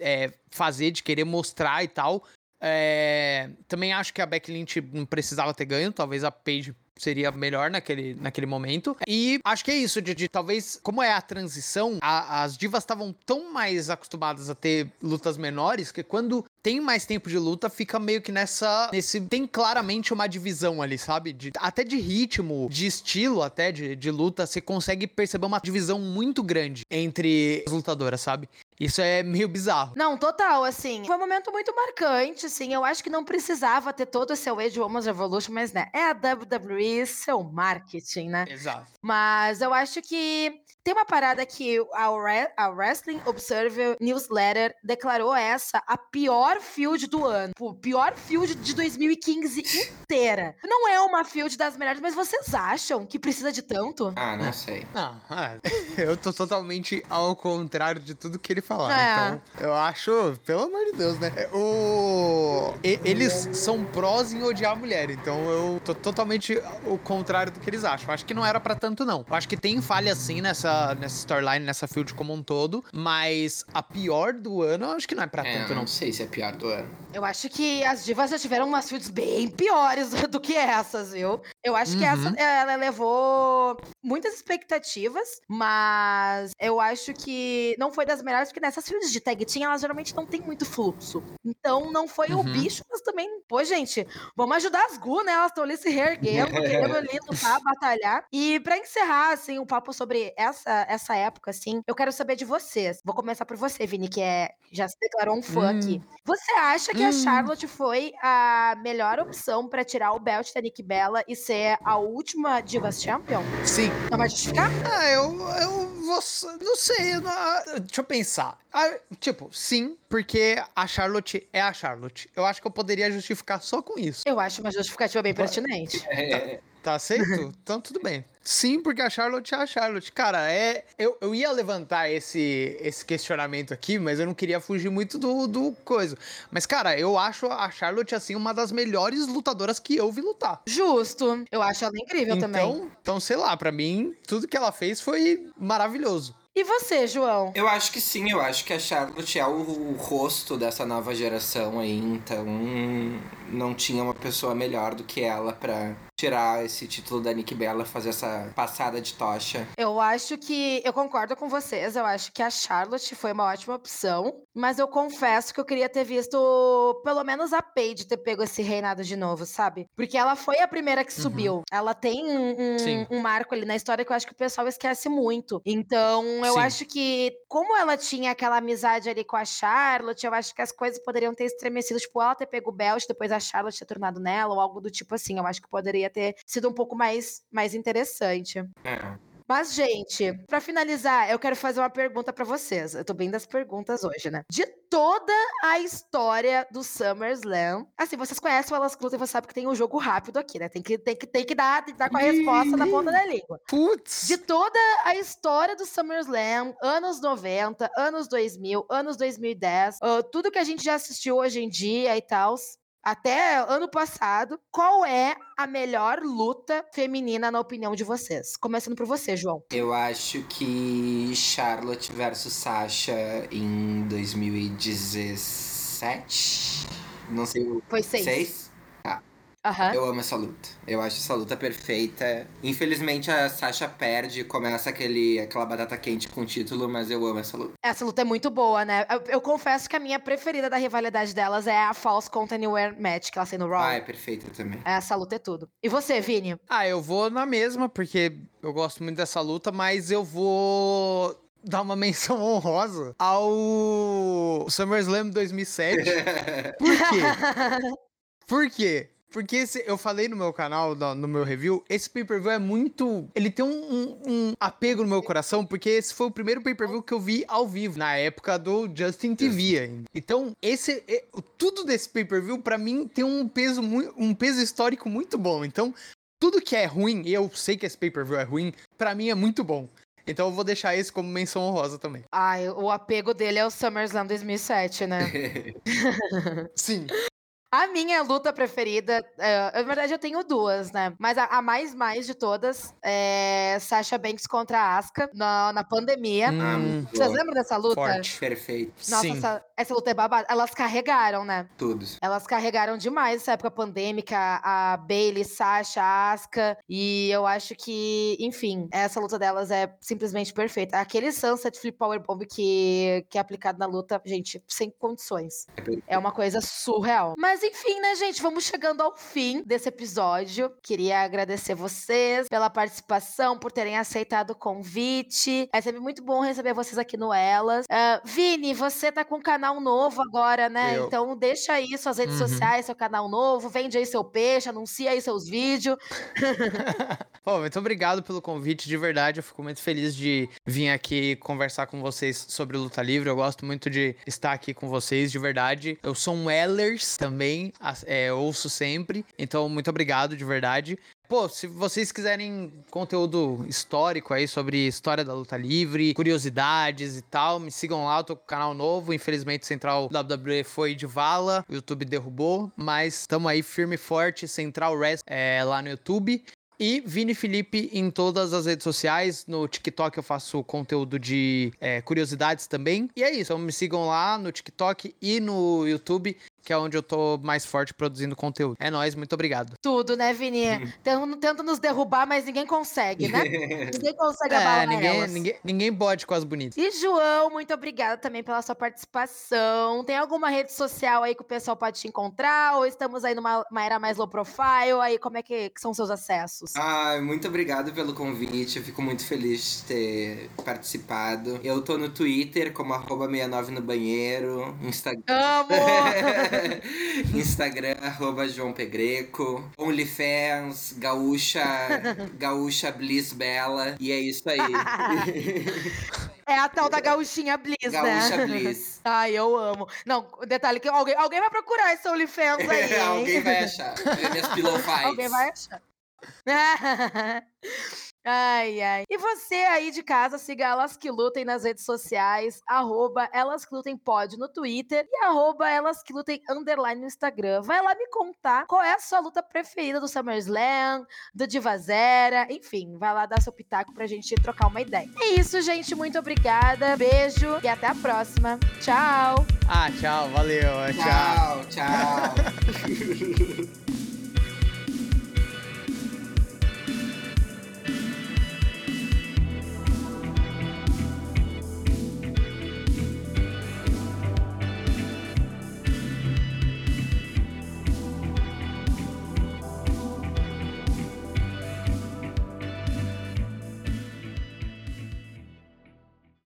é, fazer, de querer mostrar e tal. É, também acho que a Becky Lynch não precisava ter ganho, talvez a Paige seria melhor naquele, naquele momento. E acho que é isso, de, de talvez, como é a transição, a- as divas estavam tão mais acostumadas a ter lutas menores que quando tem mais tempo de luta, fica meio que nessa. Nesse, tem claramente uma divisão ali, sabe? De- até de ritmo, de estilo, até de, de luta, você consegue perceber uma divisão muito grande entre as lutadoras, sabe? Isso é meio bizarro. Não, total, assim. Foi um momento muito marcante, assim. Eu acho que não precisava ter todo esse Age Women's Revolution, mas, né, é a WWE, seu marketing, né? Exato. Mas eu acho que tem uma parada que a, Re- a Wrestling Observer Newsletter declarou essa a pior field do ano. O pior field de 2015 inteira. Não é uma field das melhores, mas vocês acham que precisa de tanto? Ah, não sei. Não, ah, <laughs> eu tô totalmente ao contrário de tudo que ele falar. É. Então, eu acho, pelo amor de Deus, né? O... e- Eles são prós em odiar a mulher, então eu tô totalmente o contrário do que eles acham. Acho que não era pra tanto, não. Eu acho que tem falha sim nessa, nessa storyline, nessa field como um todo, mas a pior do ano eu acho que não é pra É, tanto, não não. sei se é pior do ano. Eu acho que as divas já tiveram umas fields bem piores <laughs> do que essas, viu? Eu acho que essa Uhum. ela levou muitas expectativas, mas eu acho que não foi das melhores, porque nessas fields de tag team, elas geralmente não tem muito fluxo. Então não foi o Uhum. bicho, mas também, pô, gente, vamos ajudar as Gu, né? Elas estão ali se reerguendo, querendo ali lutar, batalhar. E pra encerrar, assim, o papo sobre essa, essa época, assim, eu quero saber de vocês. Vou começar por você, Vini, que é, já se declarou um fã Hum. aqui. Você acha que a Hum. Charlotte foi a melhor opção pra tirar o belt da Nick Bella e ser a última Divas Champion? Sim. Não vai justificar? Ah, eu, eu vou. Não sei. eu não- ah, deixa eu pensar. Ah, tipo, sim, porque a Charlotte é a Charlotte. Eu acho que eu poderia justificar só com isso. Eu acho uma justificativa bem pertinente. <laughs> É, Tá aceito? <laughs> então tudo bem. Sim, porque a Charlotte é a Charlotte. Cara, é. Eu, eu ia levantar esse, esse questionamento aqui, mas eu não queria fugir muito do, do coisa. Mas, cara, eu acho a Charlotte, assim, uma das melhores lutadoras que eu vi lutar. Justo. Eu acho ela incrível então, também. Então, sei lá, para mim, tudo que ela fez foi maravilhoso. E você, João? Eu acho que sim, eu acho que a Charlotte é o, o rosto dessa nova geração aí, então não tinha uma pessoa melhor do que ela para tirar esse título da Nick Bella, fazer essa passada de tocha. Eu acho que. Eu concordo com vocês. Eu acho que a Charlotte foi uma ótima opção. Mas eu confesso que eu queria ter visto pelo menos a Paige ter pego esse reinado de novo, sabe? Porque ela foi a primeira que uhum. subiu. Uhum. Ela tem um, um, marco ali na história que eu acho que o pessoal esquece muito. Então, eu Sim. acho que, como ela tinha aquela amizade ali com a Charlotte, eu acho que as coisas poderiam ter estremecido. Tipo, ela ter pego o Belt, depois a Charlotte ter tornado nela, ou algo do tipo assim. Eu acho que poderia ter sido um pouco mais, mais interessante. É. Mas, gente, para finalizar, eu quero fazer uma pergunta para vocês. Eu tô bem das perguntas hoje, né? De toda a história do SummerSlam, assim, vocês conhecem o Elas e você sabe que tem um jogo rápido aqui, né? Tem que, tem que, tem que, dar, tem que dar com a resposta na ponta da língua. Putz! De toda a história do SummerSlam, anos 90, anos 2000, anos 2010, uh, tudo que a gente já assistiu hoje em dia e tal, até ano passado, qual é a melhor luta feminina na opinião de vocês? Começando por você, João. Eu acho que Charlotte versus Sasha em 2017. Não sei. Foi seis. Seis? Uhum. Eu amo essa luta. Eu acho essa luta perfeita. Infelizmente a Sasha perde, começa aquele, aquela batata quente com o título, mas eu amo essa luta. Essa luta é muito boa, né? Eu, eu confesso que a minha preferida da rivalidade delas é a False Count Anywhere Match, que ela tem no Raw. Ah, é perfeita também. Essa luta é tudo. E você, Vini? Ah, eu vou na mesma, porque eu gosto muito dessa luta, mas eu vou dar uma <laughs> menção honrosa ao SummerSlam 2007. <laughs> Por quê? Por quê? Porque esse, eu falei no meu canal, no, no meu review, esse pay-per-view é muito. Ele tem um, um, um, apego no meu coração, porque esse foi o primeiro pay-per-view que eu vi ao vivo, na época do Justin TV ainda. Então, esse. Tudo desse pay-per-view, para mim, tem um peso, um peso histórico muito bom. Então, tudo que é ruim, e eu sei que esse pay-per-view é ruim, para mim é muito bom. Então eu vou deixar esse como menção honrosa também. Ah, o apego dele é o SummerSlam 2007, né? <laughs> Sim. A minha luta preferida, é, na verdade eu tenho duas, né? Mas a, a, mais mais de todas é Sasha Banks contra a Asuka na, na pandemia. Hum, Vocês lembram dessa luta? Forte. Perfeito. Nossa, Sim. Essa, essa luta é babada. Elas carregaram, né? Todos. Elas carregaram demais essa época pandêmica, a Bailey, Sasha, Asuka. E eu acho que, enfim, essa luta delas é simplesmente perfeita. Aquele Sunset Flip Powerbomb que, que é aplicado na luta, gente, sem condições. É, é uma coisa surreal. Mas mas enfim, né, gente? Vamos chegando ao fim desse episódio. Queria agradecer vocês pela participação, por terem aceitado o convite. É sempre muito bom receber vocês aqui no Elas. Uh, Vini, você tá com um canal novo agora, né? Eu. Então deixa aí suas redes uhum. sociais, seu canal novo, vende aí seu peixe, anuncia aí seus vídeos. <laughs> Pô, muito obrigado pelo convite, de verdade. Eu fico muito feliz de vir aqui conversar com vocês sobre luta livre. Eu gosto muito de estar aqui com vocês, de verdade. Eu sou um Ellers também também é, ouço sempre. Então, muito obrigado de verdade. Pô, se vocês quiserem conteúdo histórico aí sobre história da luta livre, curiosidades e tal, me sigam lá, eu tô com canal novo. Infelizmente, Central WWE foi de vala, o YouTube derrubou, mas estamos aí firme e forte, Central Rest é, lá no YouTube. E Vini Felipe em todas as redes sociais. No TikTok eu faço conteúdo de é, curiosidades também. E é isso, então me sigam lá no TikTok e no YouTube que é onde eu tô mais forte produzindo conteúdo. É nóis, muito obrigado. Tudo, né, Vini? <laughs> Tenta nos derrubar, mas ninguém consegue, né? <laughs> ninguém consegue é, ninguém, ninguém, ninguém pode com as bonitas. E João, muito obrigada também pela sua participação. Tem alguma rede social aí que o pessoal pode te encontrar? Ou estamos aí numa era mais low profile? Aí como é que, que são seus acessos? Ah, muito obrigado pelo convite. Eu fico muito feliz de ter participado. Eu tô no Twitter como arroba 69 no banheiro, Instagram. Amo! <laughs> <laughs> Instagram, arroba João Pegreco. OnlyFans, Gaúcha, Gaúcha Bliss Bela. E é isso aí. <laughs> É a tal da gauchinha Bliss, Gaúcha né? Gaúcha Bliss. Ai, eu amo. Não, detalhe que alguém, alguém vai procurar esse OnlyFans aí, <laughs> alguém vai achar. Minhas pillow fights. Alguém vai achar. <laughs> Ai, ai. E você aí de casa, siga Elas Que Lutem nas redes sociais, arroba Elas Que Lutem Pod no Twitter e arroba Elas Que Lutem Underline no Instagram. Vai lá me contar qual é a sua luta preferida do SummerSlam, do Divazera, enfim, vai lá dar seu pitaco pra gente trocar uma ideia. É isso, gente. Muito obrigada. Beijo e até a próxima. Tchau. Ah, tchau. Valeu. Tchau. Tchau, tchau. <laughs>